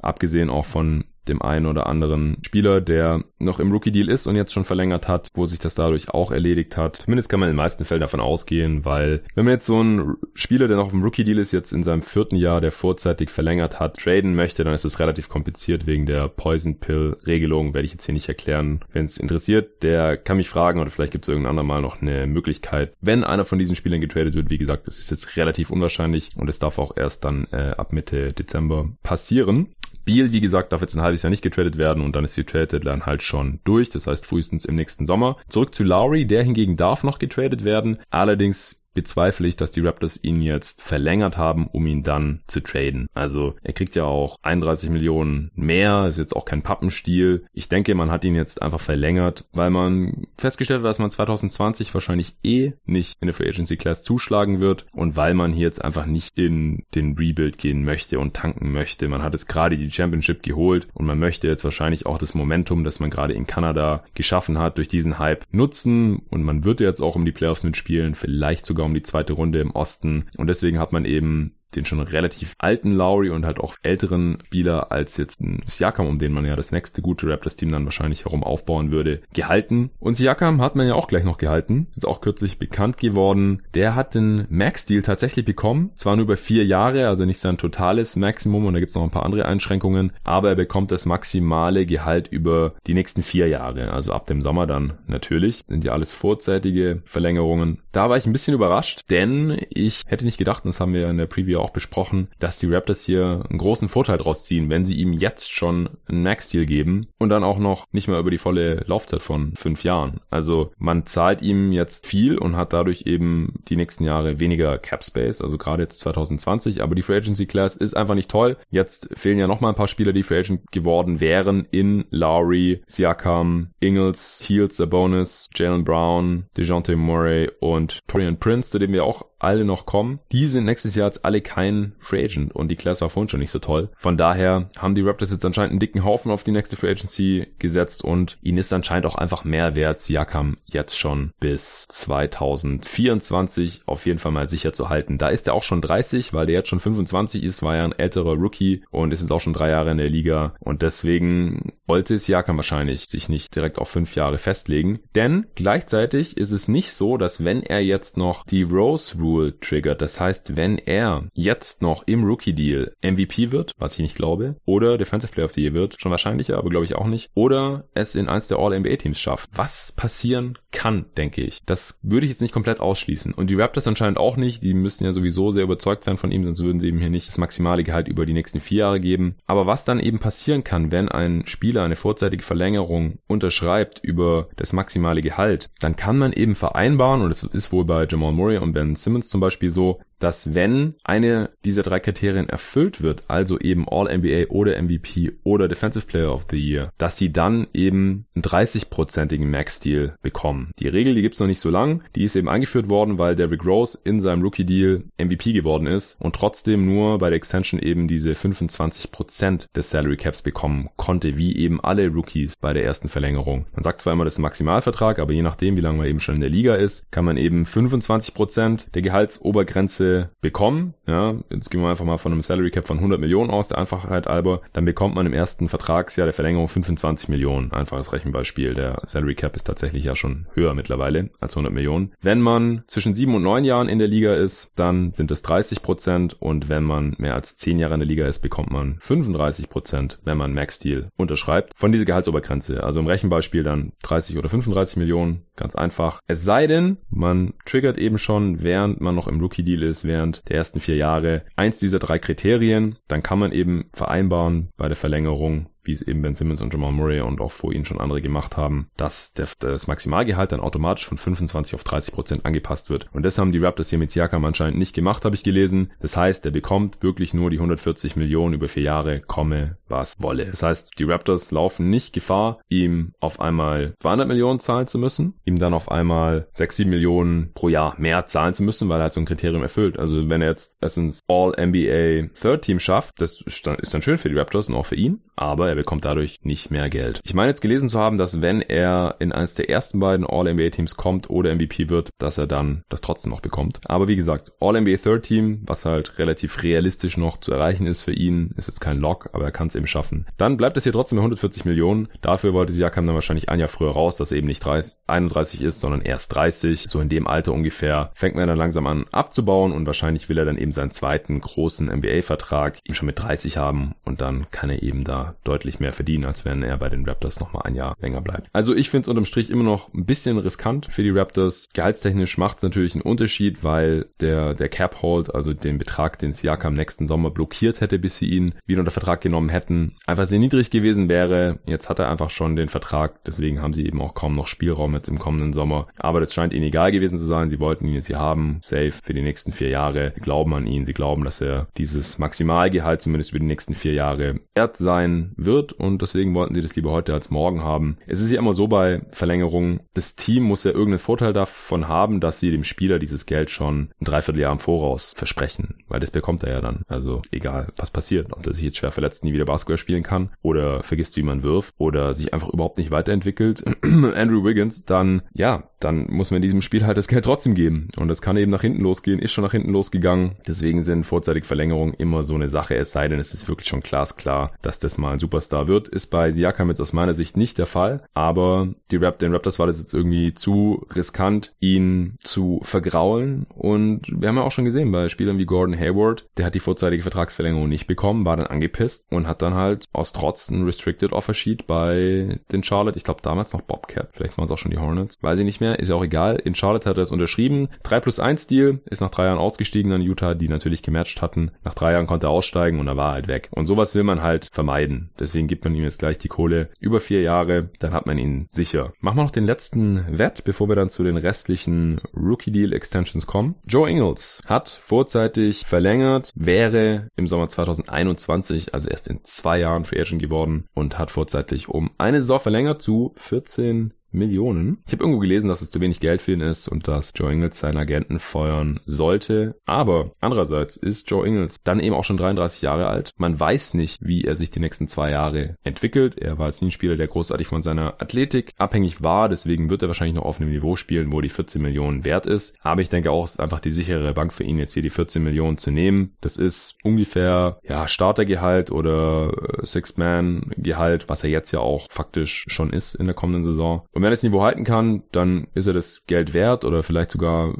abgesehen auch von dem einen oder anderen Spieler, der noch im Rookie-Deal ist und jetzt schon verlängert hat, wo sich das dadurch auch erledigt hat. Zumindest kann man in den meisten Fällen davon ausgehen, weil wenn man jetzt so einen Spieler, der noch im Rookie-Deal ist, jetzt in seinem vierten Jahr, der vorzeitig verlängert hat, traden möchte, dann ist es relativ kompliziert wegen der Poison Pill-Regelung, werde ich jetzt hier nicht erklären. Wenn es interessiert, der kann mich fragen oder vielleicht gibt es irgendein andermal noch eine Möglichkeit. Wenn einer von diesen Spielern getradet wird, wie gesagt, das ist jetzt relativ unwahrscheinlich und es darf auch erst dann äh, ab Mitte Dezember passieren. Beal, wie gesagt, darf jetzt ein halbes Jahr nicht getradet werden und dann ist die Trade Deadline halt schon durch. Das heißt frühestens im nächsten Sommer. Zurück zu Lowry, der hingegen darf noch getradet werden. Allerdings bezweifle ich, dass die Raptors ihn jetzt verlängert haben, um ihn dann zu traden. Also er kriegt ja auch 31 Millionen mehr, ist jetzt auch kein Pappenstiel. Ich denke, man hat ihn jetzt einfach verlängert, weil man festgestellt hat, dass man 2020 wahrscheinlich eh nicht in der Free Agency Class zuschlagen wird und weil man hier jetzt einfach nicht in den Rebuild gehen möchte und tanken möchte. Man hat jetzt gerade die Championship geholt und man möchte jetzt wahrscheinlich auch das Momentum, das man gerade in Kanada geschaffen hat, durch diesen Hype nutzen und man wird jetzt auch um die Playoffs mitspielen, vielleicht sogar sogar um die zweite Runde im Osten. Und deswegen hat man eben den schon relativ alten Lowry und halt auch älteren Spieler als jetzt ein Siakam, um den man ja das nächste gute Raptors-Team dann wahrscheinlich herum aufbauen würde, gehalten. Und Siakam hat man ja auch gleich noch gehalten. Ist auch kürzlich bekannt geworden. Der hat den Max-Deal tatsächlich bekommen. Zwar nur über vier Jahre, also nicht sein totales Maximum und da gibt's noch ein paar andere Einschränkungen, aber er bekommt das maximale Gehalt über die nächsten vier Jahre. Also ab dem Sommer dann natürlich. Sind ja alles vorzeitige Verlängerungen. Da war ich ein bisschen überrascht, denn ich hätte nicht gedacht, und das haben wir in der Preview auch besprochen, dass die Raptors hier einen großen Vorteil draus ziehen, wenn sie ihm jetzt schon einen Max-Deal geben und dann auch noch nicht mal über die volle Laufzeit von fünf Jahren. Also man zahlt ihm jetzt viel und hat dadurch eben die nächsten Jahre weniger Cap Space, also gerade jetzt 2020, aber die Free Agency Class ist einfach nicht toll. Jetzt fehlen ja noch mal ein paar Spieler, die Free Agent geworden wären in Lowry, Siakam, Ingles, Heels, Sabonis, Jalen Brown, DeJounte Murray und Torian Prince, zu dem wir auch alle noch kommen. Die sind nächstes Jahr jetzt alle kein Free Agent und die Class war vorhin schon nicht so toll. Von daher haben die Raptors jetzt anscheinend einen dicken Haufen auf die nächste Free Agency gesetzt und ihnen ist anscheinend auch einfach mehr wert, Siakam jetzt schon bis 2024 auf jeden Fall mal sicher zu halten. Da ist er auch schon 30, weil der jetzt schon 25 ist, war ja ein älterer Rookie und ist jetzt auch schon drei Jahre in der Liga und deswegen wollte Siakam wahrscheinlich sich nicht direkt auf fünf Jahre festlegen. Denn gleichzeitig ist es nicht so, dass wenn er jetzt noch die Rose Rule triggert. Das heißt, wenn er jetzt noch im Rookie Deal MVP wird, was ich nicht glaube, oder Defensive Player of the Year wird, schon wahrscheinlicher, aber glaube ich auch nicht, oder es in eins der All-NBA Teams schafft, was passieren kann, denke ich. Das würde ich jetzt nicht komplett ausschließen. Und die Raptors anscheinend auch nicht. Die müssten ja sowieso sehr überzeugt sein von ihm, sonst würden sie ihm hier nicht das maximale Gehalt über die nächsten vier Jahre geben. Aber was dann eben passieren kann, wenn ein Spieler eine vorzeitige Verlängerung unterschreibt über das maximale Gehalt, dann kann man eben vereinbaren, und das ist wohl bei Jamal Murray und Ben Simmons zum Beispiel so, dass wenn eine dieser drei Kriterien erfüllt wird, also eben All-NBA oder MVP oder Defensive Player of the Year, dass sie dann eben einen 30-prozentigen Max-Deal bekommen. Die Regel, die gibt's noch nicht so lang, die ist eben eingeführt worden, weil Derrick Rose in seinem Rookie-Deal MVP geworden ist und trotzdem nur bei der Extension eben diese 25% des Salary Caps bekommen konnte, wie eben alle Rookies bei der ersten Verlängerung. Man sagt zwar immer, das ist ein Maximalvertrag, aber je nachdem, wie lange man eben schon in der Liga ist, kann man eben 25% der Gehaltsobergrenze Bekommen, ja, jetzt gehen wir einfach mal von einem Salary Cap von 100 Millionen aus, der Einfachheit halber, dann bekommt man im ersten Vertragsjahr der Verlängerung 25 Millionen. Einfaches Rechenbeispiel. Der Salary Cap ist tatsächlich ja schon höher mittlerweile als 100 Millionen. Wenn man zwischen sieben und neun Jahren in der Liga ist, dann sind es 30 Prozent und wenn man mehr als zehn Jahre in der Liga ist, bekommt man 35 Prozent, wenn man Max Deal unterschreibt. Von dieser Gehaltsobergrenze. Also im Rechenbeispiel dann 30 oder 35 Millionen. Ganz einfach. Es sei denn, man triggert eben schon, während man noch im Rookie-Deal ist, während der ersten vier Jahre, eins dieser drei Kriterien. Dann kann man eben vereinbaren bei der Verlängerung, wie es eben Ben Simmons und Jamal Murray und auch vor ihnen schon andere gemacht haben, dass der, das Maximalgehalt dann automatisch von 25 auf 30 Prozent angepasst wird. Und das haben die Raptors hier mit Siakam anscheinend nicht gemacht, habe ich gelesen. Das heißt, er bekommt wirklich nur die 140 Millionen über vier Jahre, komme was wolle. Das heißt, die Raptors laufen nicht Gefahr, ihm auf einmal 200 Millionen zahlen zu müssen, ihm dann auf einmal 6, 7 Millionen pro Jahr mehr zahlen zu müssen, weil er halt so ein Kriterium erfüllt. Also wenn er jetzt es ins All-NBA Third Team schafft, das ist dann schön für die Raptors und auch für ihn, aber er bekommt dadurch nicht mehr Geld. Ich meine jetzt gelesen zu haben, dass wenn er in eines der ersten beiden All-NBA-Teams kommt oder MVP wird, dass er dann das trotzdem noch bekommt. Aber wie gesagt, All-NBA Third Team, was halt relativ realistisch noch zu erreichen ist für ihn, ist jetzt kein Lock, aber er kann es eben schaffen. Dann bleibt es hier trotzdem 140 Millionen. Dafür wollte Siakam dann wahrscheinlich ein Jahr früher raus, dass er eben nicht 30, 31 ist, sondern erst 30. So in dem Alter ungefähr fängt man dann langsam an abzubauen und wahrscheinlich will er dann eben seinen zweiten großen NBA-Vertrag schon mit 30 haben und dann kann er eben da deutlich mehr verdienen, als wenn er bei den Raptors nochmal ein Jahr länger bleibt. Also ich finde es unterm Strich immer noch ein bisschen riskant für die Raptors. Gehaltstechnisch macht es natürlich einen Unterschied, weil der, der Cap Hold, also den Betrag, den Siakam nächsten Sommer blockiert hätte, bis sie ihn wieder unter Vertrag genommen hätten, einfach sehr niedrig gewesen wäre. Jetzt hat er einfach schon den Vertrag, deswegen haben sie eben auch kaum noch Spielraum jetzt im kommenden Sommer. Aber das scheint ihnen egal gewesen zu sein. Sie wollten ihn jetzt hier haben, safe für die nächsten vier Jahre. Sie glauben an ihn, sie glauben, dass er dieses Maximalgehalt zumindest für die nächsten vier Jahre wert sein wird und deswegen wollten sie das lieber heute als morgen haben. Es ist ja immer so bei Verlängerungen, das Team muss ja irgendeinen Vorteil davon haben, dass sie dem Spieler dieses Geld schon ein Dreivierteljahr im Voraus versprechen, weil das bekommt er ja dann. Also egal, was passiert, ob er sich jetzt schwer verletzt, nie wieder Basketball spielen kann oder vergisst, wie man wirft oder sich einfach überhaupt nicht weiterentwickelt, Andrew Wiggins, dann ja, dann muss man in diesem Spiel halt das Geld trotzdem geben. Und das kann eben nach hinten losgehen, ist schon nach hinten losgegangen. Deswegen sind vorzeitige Verlängerungen immer so eine Sache, es sei denn, es ist wirklich schon glasklar, dass das mal ein Superstar wird. Ist bei Siakam jetzt aus meiner Sicht nicht der Fall, aber die Rap den Raptors war das jetzt irgendwie zu riskant, ihn zu vergraulen. Und wir haben ja auch schon gesehen, bei Spielern wie Gordon Hayward, der hat die vorzeitige Vertragsverlängerung nicht bekommen, war dann angepisst und hat dann halt aus Trotz ein Restricted Offer Sheet bei den Charlotte, ich glaube damals noch Bobcat, vielleicht waren es auch schon die Hornets, weiß ich nicht mehr, ist ja auch egal. In Charlotte hat er es unterschrieben. 3 plus 1 Deal, ist nach drei Jahren ausgestiegen an Utah, die natürlich gematcht hatten. Nach drei Jahren konnte er aussteigen und er war halt weg. Und sowas will man halt vermeiden. Deswegen gibt man ihm jetzt gleich die Kohle über vier Jahre, dann hat man ihn sicher. Machen wir noch den letzten Wett, bevor wir dann zu den restlichen Rookie Deal Extensions kommen. Joe Ingles hat vorzeitig verlängert, wäre im Sommer 2021, also erst in zwei Jahren Free Agent geworden und hat vorzeitig um eine Saison verlängert zu 14 Millionen. Ich habe irgendwo gelesen, dass es zu wenig Geld für ihn ist und dass Joe Ingles seinen Agenten feuern sollte. Aber andererseits ist Joe Ingles dann eben auch schon 33 Jahre alt. Man weiß nicht, wie er sich die nächsten zwei Jahre entwickelt. Er war jetzt nie ein Spieler, der großartig von seiner Athletik abhängig war. Deswegen wird er wahrscheinlich noch auf einem Niveau spielen, wo die 14 Millionen wert ist. Aber ich denke auch, es ist einfach die sichere Bank für ihn, jetzt hier die 14 Millionen zu nehmen. Das ist ungefähr, ja, Startergehalt oder äh, Six-Man-Gehalt, was er jetzt ja auch faktisch schon ist in der kommenden Saison. Und und wenn er das Niveau halten kann, dann ist er das Geld wert oder vielleicht sogar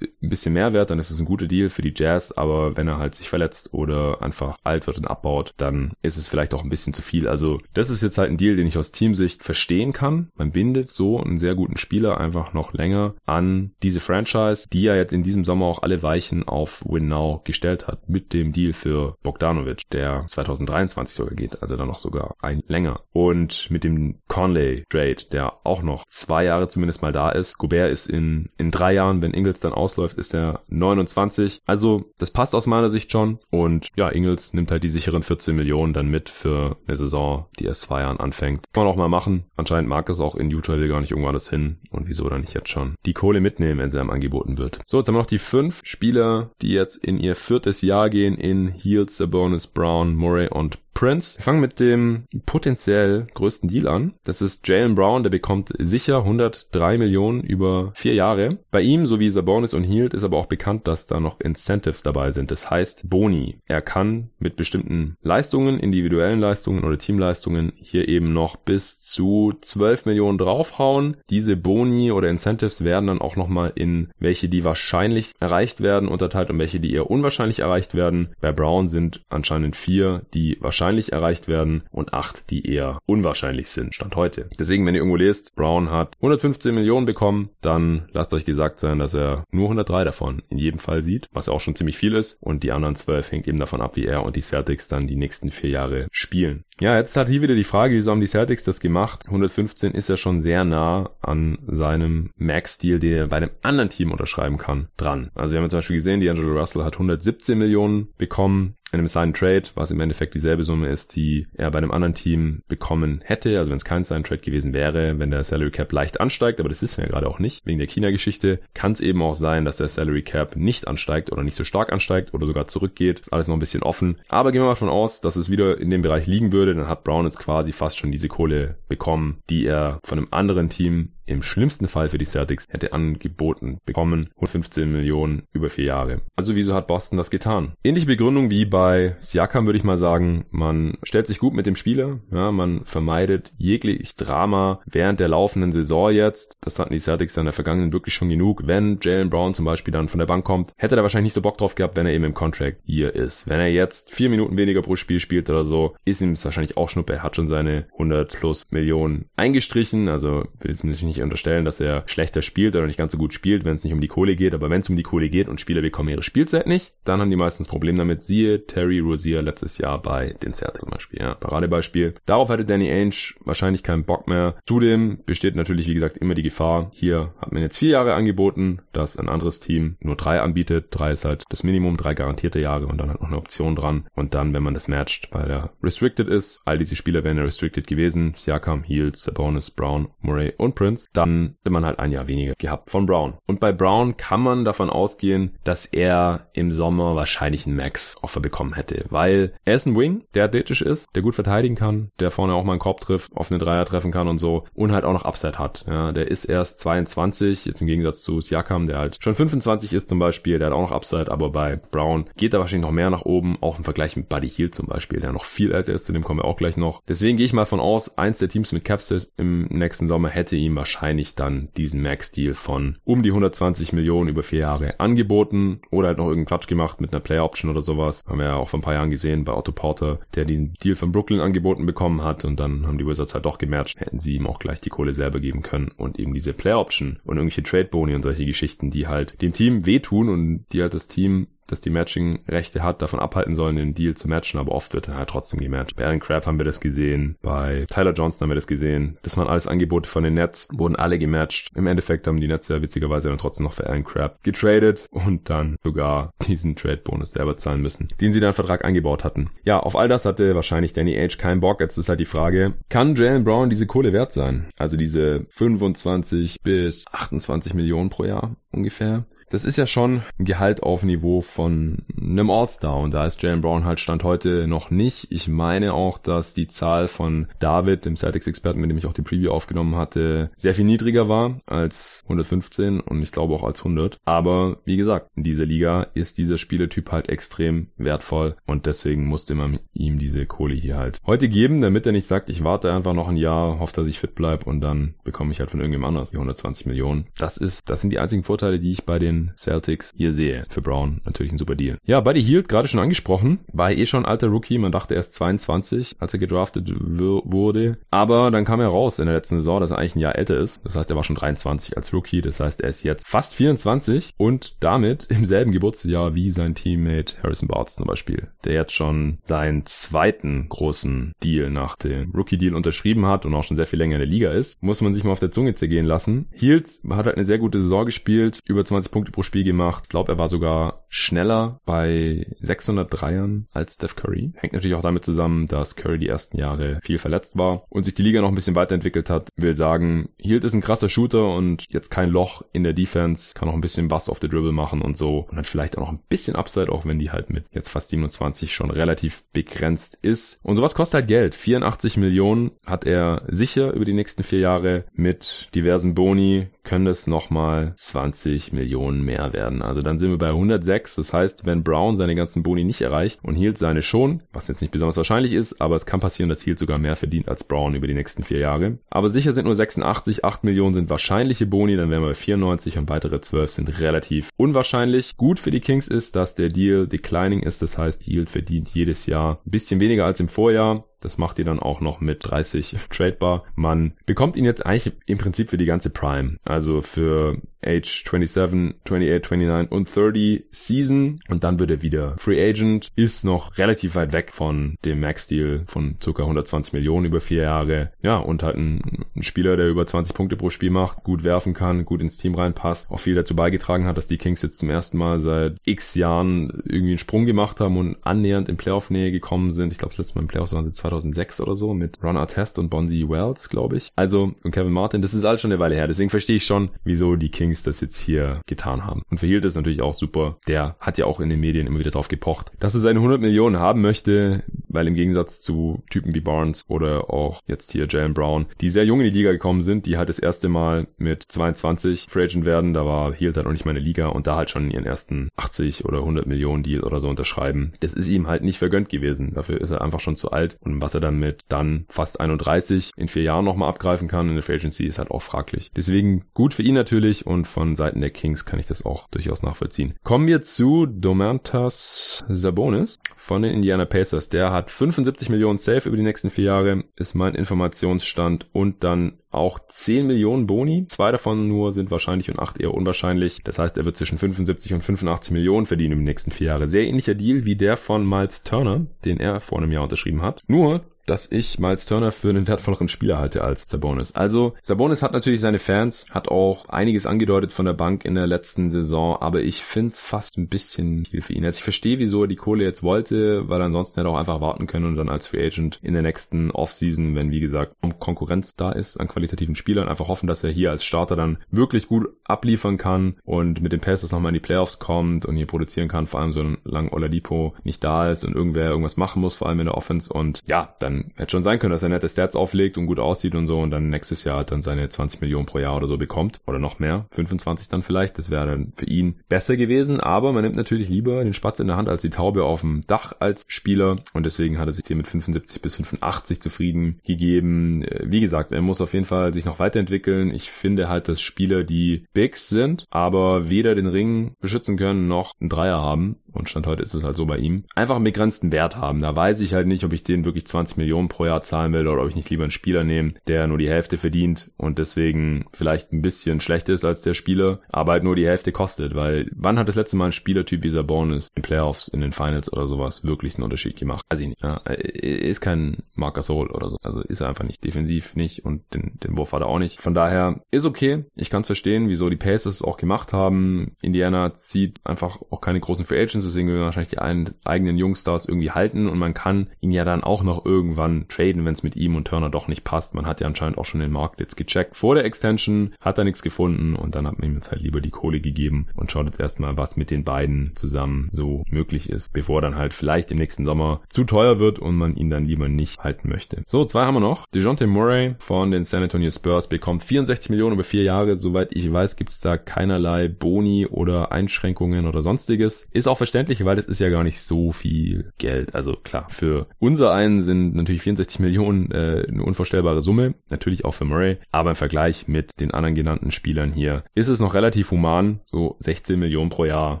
ein bisschen mehr wert, dann ist es ein guter Deal für die Jazz. Aber wenn er halt sich verletzt oder einfach alt wird und abbaut, dann ist es vielleicht auch ein bisschen zu viel. Also das ist jetzt halt ein Deal, den ich aus Teamsicht verstehen kann. Man bindet so einen sehr guten Spieler einfach noch länger an diese Franchise, die ja jetzt in diesem Sommer auch alle Weichen auf Win Now gestellt hat mit dem Deal für Bogdanovic, der 2023 sogar geht, also dann noch sogar ein länger. Und mit dem Conley Trade, der auch noch noch zwei Jahre zumindest mal da ist. Gobert ist in, in drei Jahren, wenn Ingles dann ausläuft, ist er 29. Also das passt aus meiner Sicht schon. Und ja, Ingles nimmt halt die sicheren 14 Millionen dann mit für eine Saison, die erst zwei Jahren anfängt. Kann man auch mal machen. Anscheinend mag es auch in Utah, will gar nicht irgendwo anders hin. Und wieso dann nicht jetzt schon die Kohle mitnehmen, wenn sie einem angeboten wird. So, jetzt haben wir noch die fünf Spieler, die jetzt in ihr viertes Jahr gehen in Heels, Sabonis, Brown, Murray und Prince. Wir fangen mit dem potenziell größten Deal an. Das ist Jalen Brown, der bekommt sicher 103 Millionen über vier Jahre. Bei ihm, sowie Sabonis und Hield, ist aber auch bekannt, dass da noch Incentives dabei sind. Das heißt Boni. Er kann mit bestimmten Leistungen, individuellen Leistungen oder Teamleistungen hier eben noch bis zu 12 Millionen draufhauen. Diese Boni oder Incentives werden dann auch nochmal in welche, die wahrscheinlich erreicht werden, unterteilt und welche, die eher unwahrscheinlich erreicht werden. Bei Brown sind anscheinend vier, die wahrscheinlich erreicht werden und acht, die eher unwahrscheinlich sind, Stand heute. Deswegen, wenn ihr irgendwo lest, Brown hat 115 Millionen bekommen, dann lasst euch gesagt sein, dass er nur 103 davon in jedem Fall sieht, was auch schon ziemlich viel ist und die anderen 12 hängt eben davon ab, wie er und die Celtics dann die nächsten vier Jahre spielen. Ja, jetzt hat hier wieder die Frage, wieso haben die Celtics das gemacht? 115 ist ja schon sehr nah an seinem Max-Deal, den er bei einem anderen Team unterschreiben kann, dran. Also wir haben zum Beispiel gesehen, die Angelo Russell hat 117 Millionen bekommen in einem Sign Trade, was im Endeffekt dieselbe Summe ist, die er bei einem anderen Team bekommen hätte. Also wenn es kein Sign Trade gewesen wäre, wenn der Salary Cap leicht ansteigt, aber das wissen wir ja gerade auch nicht, wegen der China-Geschichte, kann es eben auch sein, dass der Salary Cap nicht ansteigt oder nicht so stark ansteigt oder sogar zurückgeht. Ist alles noch ein bisschen offen. Aber gehen wir mal davon aus, dass es wieder in dem Bereich liegen würde, dann hat Brown jetzt quasi fast schon diese Kohle bekommen, die er von einem anderen Team im schlimmsten Fall für die Celtics hätte angeboten bekommen. 115 Millionen über vier Jahre. Also wieso hat Boston das getan? Ähnliche Begründung wie bei Siakam würde ich mal sagen. Man stellt sich gut mit dem Spieler. Ja, man vermeidet jegliches Drama während der laufenden Saison jetzt. Das hatten die Celtics in der Vergangenheit wirklich schon genug. Wenn Jalen Brown zum Beispiel dann von der Bank kommt, hätte er wahrscheinlich nicht so Bock drauf gehabt, wenn er eben im Contract hier ist. Wenn er jetzt vier Minuten weniger pro Spiel spielt oder so, ist ihm es wahrscheinlich auch Schnuppe. Er hat schon seine 100 plus Millionen eingestrichen. Also will es mich nicht unterstellen, dass er schlechter spielt oder nicht ganz so gut spielt, wenn es nicht um die Kohle geht. Aber wenn es um die Kohle geht und Spieler bekommen ihre Spielzeit nicht, dann haben die meistens Problem damit. Siehe Terry Rozier letztes Jahr bei den Celtics zum Beispiel. Ja, Paradebeispiel. Darauf hatte Danny Ainge wahrscheinlich keinen Bock mehr. Zudem besteht natürlich, wie gesagt, immer die Gefahr. Hier hat man jetzt vier Jahre angeboten, dass ein anderes Team nur drei anbietet. Drei ist halt das Minimum, drei garantierte Jahre und dann halt noch eine Option dran. Und dann, wenn man das matcht, weil er restricted ist, all diese Spieler wären ja restricted gewesen. Siakam, Heald, Sabonis, Brown, Murray und Prince dann hätte man halt ein Jahr weniger gehabt von Brown. Und bei Brown kann man davon ausgehen, dass er im Sommer wahrscheinlich einen Max-Offer bekommen hätte, weil er ist ein Wing, der athletisch ist, der gut verteidigen kann, der vorne auch mal einen Korb trifft, offene Dreier treffen kann und so und halt auch noch Upside hat. Ja, der ist erst 22, jetzt im Gegensatz zu Siakam, der halt schon 25 ist zum Beispiel, der hat auch noch Upside, aber bei Brown geht da wahrscheinlich noch mehr nach oben, auch im Vergleich mit Buddy Hield zum Beispiel, der noch viel älter ist, zu dem kommen wir auch gleich noch. Deswegen gehe ich mal von aus, eins der Teams mit Capsters im nächsten Sommer hätte ihm wahrscheinlich wahrscheinlich dann diesen Max-Deal von um die 120 Millionen über vier Jahre angeboten oder halt noch irgendeinen Quatsch gemacht mit einer Player-Option oder sowas. Haben wir ja auch vor ein paar Jahren gesehen bei Otto Porter, der diesen Deal von Brooklyn angeboten bekommen hat und dann haben die Wizards halt doch gematcht. Hätten sie ihm auch gleich die Kohle selber geben können und eben diese Player-Option und irgendwelche Trade-Boni und solche Geschichten, die halt dem Team wehtun und die halt das Team dass die Matching-Rechte hat, davon abhalten sollen, den Deal zu matchen, aber oft wird er halt trotzdem gematcht. Bei Aaron Crab haben wir das gesehen, bei Tyler Johnson haben wir das gesehen. Das waren alles Angebote von den Nets, wurden alle gematcht. Im Endeffekt haben die Nets ja witzigerweise dann trotzdem noch für Aaron Crab getradet und dann sogar diesen Trade-Bonus selber zahlen müssen, den sie dann Vertrag eingebaut hatten. Ja, auf all das hatte wahrscheinlich Danny Age keinen Bock. Jetzt ist halt die Frage, kann Jalen Brown diese Kohle wert sein? Also diese 25 bis 28 Millionen pro Jahr ungefähr. Das ist ja schon ein Gehalt auf Niveau von einem All-Star und da ist Jalen Brown halt Stand heute noch nicht. Ich meine auch, dass die Zahl von David, dem Celtics-Experten, mit dem ich auch die Preview aufgenommen hatte, sehr viel niedriger war als 115 und ich glaube auch als 100. Aber wie gesagt, in dieser Liga ist dieser Spieletyp halt extrem wertvoll und deswegen musste man ihm diese Kohle hier halt heute geben, damit er nicht sagt, ich warte einfach noch ein Jahr, hoffe, dass ich fit bleibe und dann bekomme ich halt von irgendjemand anders die 120 Millionen. Das ist, das sind die einzigen Vorteile, die ich bei den Celtics hier sehe. Für Brown natürlich ein super Deal. Ja, Buddy Hield, gerade schon angesprochen, war eh schon alter Rookie. Man dachte erst 22, als er gedraftet wurde. Aber dann kam er raus in der letzten Saison, dass er eigentlich ein Jahr älter ist. Das heißt, er war schon 23 als Rookie. Das heißt, er ist jetzt fast 24 und damit im selben Geburtsjahr wie sein Teammate Harrison Barnes zum Beispiel, der jetzt schon seinen zweiten großen Deal nach dem Rookie-Deal unterschrieben hat und auch schon sehr viel länger in der Liga ist. Muss man sich mal auf der Zunge zergehen lassen. Hield hat halt eine sehr gute Saison gespielt, über 20 Punkte pro Spiel gemacht. Ich glaube, er war sogar schneller bei 600 Dreiern als Steph Curry. Hängt natürlich auch damit zusammen, dass Curry die ersten Jahre viel verletzt war und sich die Liga noch ein bisschen weiterentwickelt hat. Will sagen, Hield ist ein krasser Shooter und jetzt kein Loch in der Defense, kann auch ein bisschen was auf der Dribble machen und so und hat vielleicht auch noch ein bisschen Upside, auch wenn die halt mit jetzt fast 27 schon relativ begrenzt ist. Und sowas kostet halt Geld. 84 Millionen hat er sicher über die nächsten vier Jahre mit diversen Boni, können es nochmal 20 Millionen mehr werden. Also dann sind wir bei 106. Das heißt, wenn Brown seine ganzen Boni nicht erreicht und Hield seine schon, was jetzt nicht besonders wahrscheinlich ist, aber es kann passieren, dass Hield sogar mehr verdient als Brown über die nächsten vier Jahre. Aber sicher sind nur 86, 8 Millionen sind wahrscheinliche Boni, dann wären wir bei 94 und weitere 12 sind relativ unwahrscheinlich. Gut für die Kings ist, dass der Deal declining ist. Das heißt, Hield verdient jedes Jahr ein bisschen weniger als im Vorjahr. Das macht ihr dann auch noch mit 30 tradebar. Man bekommt ihn jetzt eigentlich im Prinzip für die ganze Prime. Also für Age 27, 28, 29 und 30 Season. Und dann wird er wieder Free Agent. Ist noch relativ weit weg von dem Max-Deal von ca. 120 Millionen über vier Jahre. Ja, und halt ein, ein, Spieler, der über 20 Punkte pro Spiel macht, gut werfen kann, gut ins Team reinpasst. Auch viel dazu beigetragen hat, dass die Kings jetzt zum ersten Mal seit x Jahren irgendwie einen Sprung gemacht haben und annähernd in Playoff-Nähe gekommen sind. Ich glaube, das letzte Mal im Playoffs waren sie 2006 oder so mit Ron Artest und Bonzi Wells, glaube ich. Also, und Kevin Martin, das ist alles schon eine Weile her. Deswegen verstehe ich schon, wieso die Kings das jetzt hier getan haben. Und für Hield ist natürlich auch super. Der hat ja auch in den Medien immer wieder drauf gepocht, dass er seine 100 Millionen haben möchte, weil im Gegensatz zu Typen wie Barnes oder auch jetzt hier Jalen Brown, die sehr jung in die Liga gekommen sind, die halt das erste Mal mit 22 Free Agent werden, da war Hield halt noch nicht mal eine Liga und da halt schon ihren ersten 80 oder 100 Millionen Deal oder so unterschreiben. Das ist ihm halt nicht vergönnt gewesen. Dafür ist er einfach schon zu alt und was er dann mit dann fast 31 in vier Jahren nochmal abgreifen kann in der Free Agency ist halt auch fraglich. Deswegen gut für ihn natürlich und von Seiten der Kings kann ich das auch durchaus nachvollziehen. Kommen wir zu Domantas Sabonis von den Indiana Pacers. Der hat 75 Millionen Safe über die nächsten vier Jahre, ist mein Informationsstand und dann auch 10 Millionen Boni. Zwei davon nur sind wahrscheinlich und acht eher unwahrscheinlich. Das heißt, er wird zwischen 75 und 85 Millionen verdienen im nächsten vier Jahre. Sehr ähnlicher Deal wie der von Miles Turner, den er vor einem Jahr unterschrieben hat. Nur, dass ich Miles Turner für einen wertvolleren Spieler halte als Sabonis. Also Sabonis hat natürlich seine Fans, hat auch einiges angedeutet von der Bank in der letzten Saison, aber ich find's fast ein bisschen viel für ihn. Also ich verstehe, wieso er die Kohle jetzt wollte, weil ansonsten hätte er auch einfach warten können und dann als Free Agent in der nächsten Offseason, wenn wie gesagt Konkurrenz da ist an qualitativen Spielern, einfach hoffen, dass er hier als Starter dann wirklich gut abliefern kann und mit den Passes nochmal in die Playoffs kommt und hier produzieren kann, vor allem so lange Oladipo nicht da ist und irgendwer irgendwas machen muss, vor allem in der Offense und ja, dann dann hätte schon sein können, dass er nette Stats auflegt und gut aussieht und so und dann nächstes Jahr dann seine 20 Millionen pro Jahr oder so bekommt oder noch mehr, 25 dann vielleicht, das wäre dann für ihn besser gewesen, aber man nimmt natürlich lieber den Spatz in der Hand als die Taube auf dem Dach als Spieler und deswegen hat er sich hier mit 75 bis 85 zufrieden gegeben. Äh, wie gesagt, er muss auf jeden Fall sich noch weiterentwickeln. Ich finde halt, dass Spieler, die Bigs sind, aber weder den Ring beschützen können noch einen Dreier haben, und Stand heute ist es halt so bei ihm, einfach einen begrenzten Wert haben. Da weiß ich halt nicht, ob ich den wirklich 20 Millionen pro Jahr zahlen will oder ob ich nicht lieber einen Spieler nehme, der nur die Hälfte verdient und deswegen vielleicht ein bisschen schlechter ist als der Spieler, aber halt nur die Hälfte kostet, weil wann hat das letzte Mal ein Spielertyp wie Sabonis in Playoffs, in den Finals oder sowas wirklich einen Unterschied gemacht? Weiß ich nicht. Ja, ist kein Marcus Soul oder so. Also ist er einfach nicht. Defensiv nicht und den, den Wurf hat er auch nicht. Von daher ist okay. Ich kann es verstehen, wieso die Pacers auch gemacht haben. Indiana zieht einfach auch keine großen Free Agents deswegen will wahrscheinlich die ein, eigenen Jungstars irgendwie halten und man kann ihn ja dann auch noch irgendwann traden, wenn es mit ihm und Turner doch nicht passt. Man hat ja anscheinend auch schon den Markt jetzt gecheckt. Vor der Extension hat er nichts gefunden und dann hat man ihm jetzt halt lieber die Kohle gegeben und schaut jetzt erstmal, was mit den beiden zusammen so möglich ist, bevor dann halt vielleicht im nächsten Sommer zu teuer wird und man ihn dann lieber nicht halten möchte. So, zwei haben wir noch. DeJounte Murray von den San Antonio Spurs bekommt 64 Millionen über vier Jahre. Soweit ich weiß, gibt es da keinerlei Boni oder Einschränkungen oder sonstiges. Ist auch verständlich, weil das ist ja gar nicht so viel Geld. Also klar, für unser einen sind natürlich 64 Millionen äh, eine unvorstellbare Summe, natürlich auch für Murray, aber im Vergleich mit den anderen genannten Spielern hier ist es noch relativ human, so 16 Millionen pro Jahr,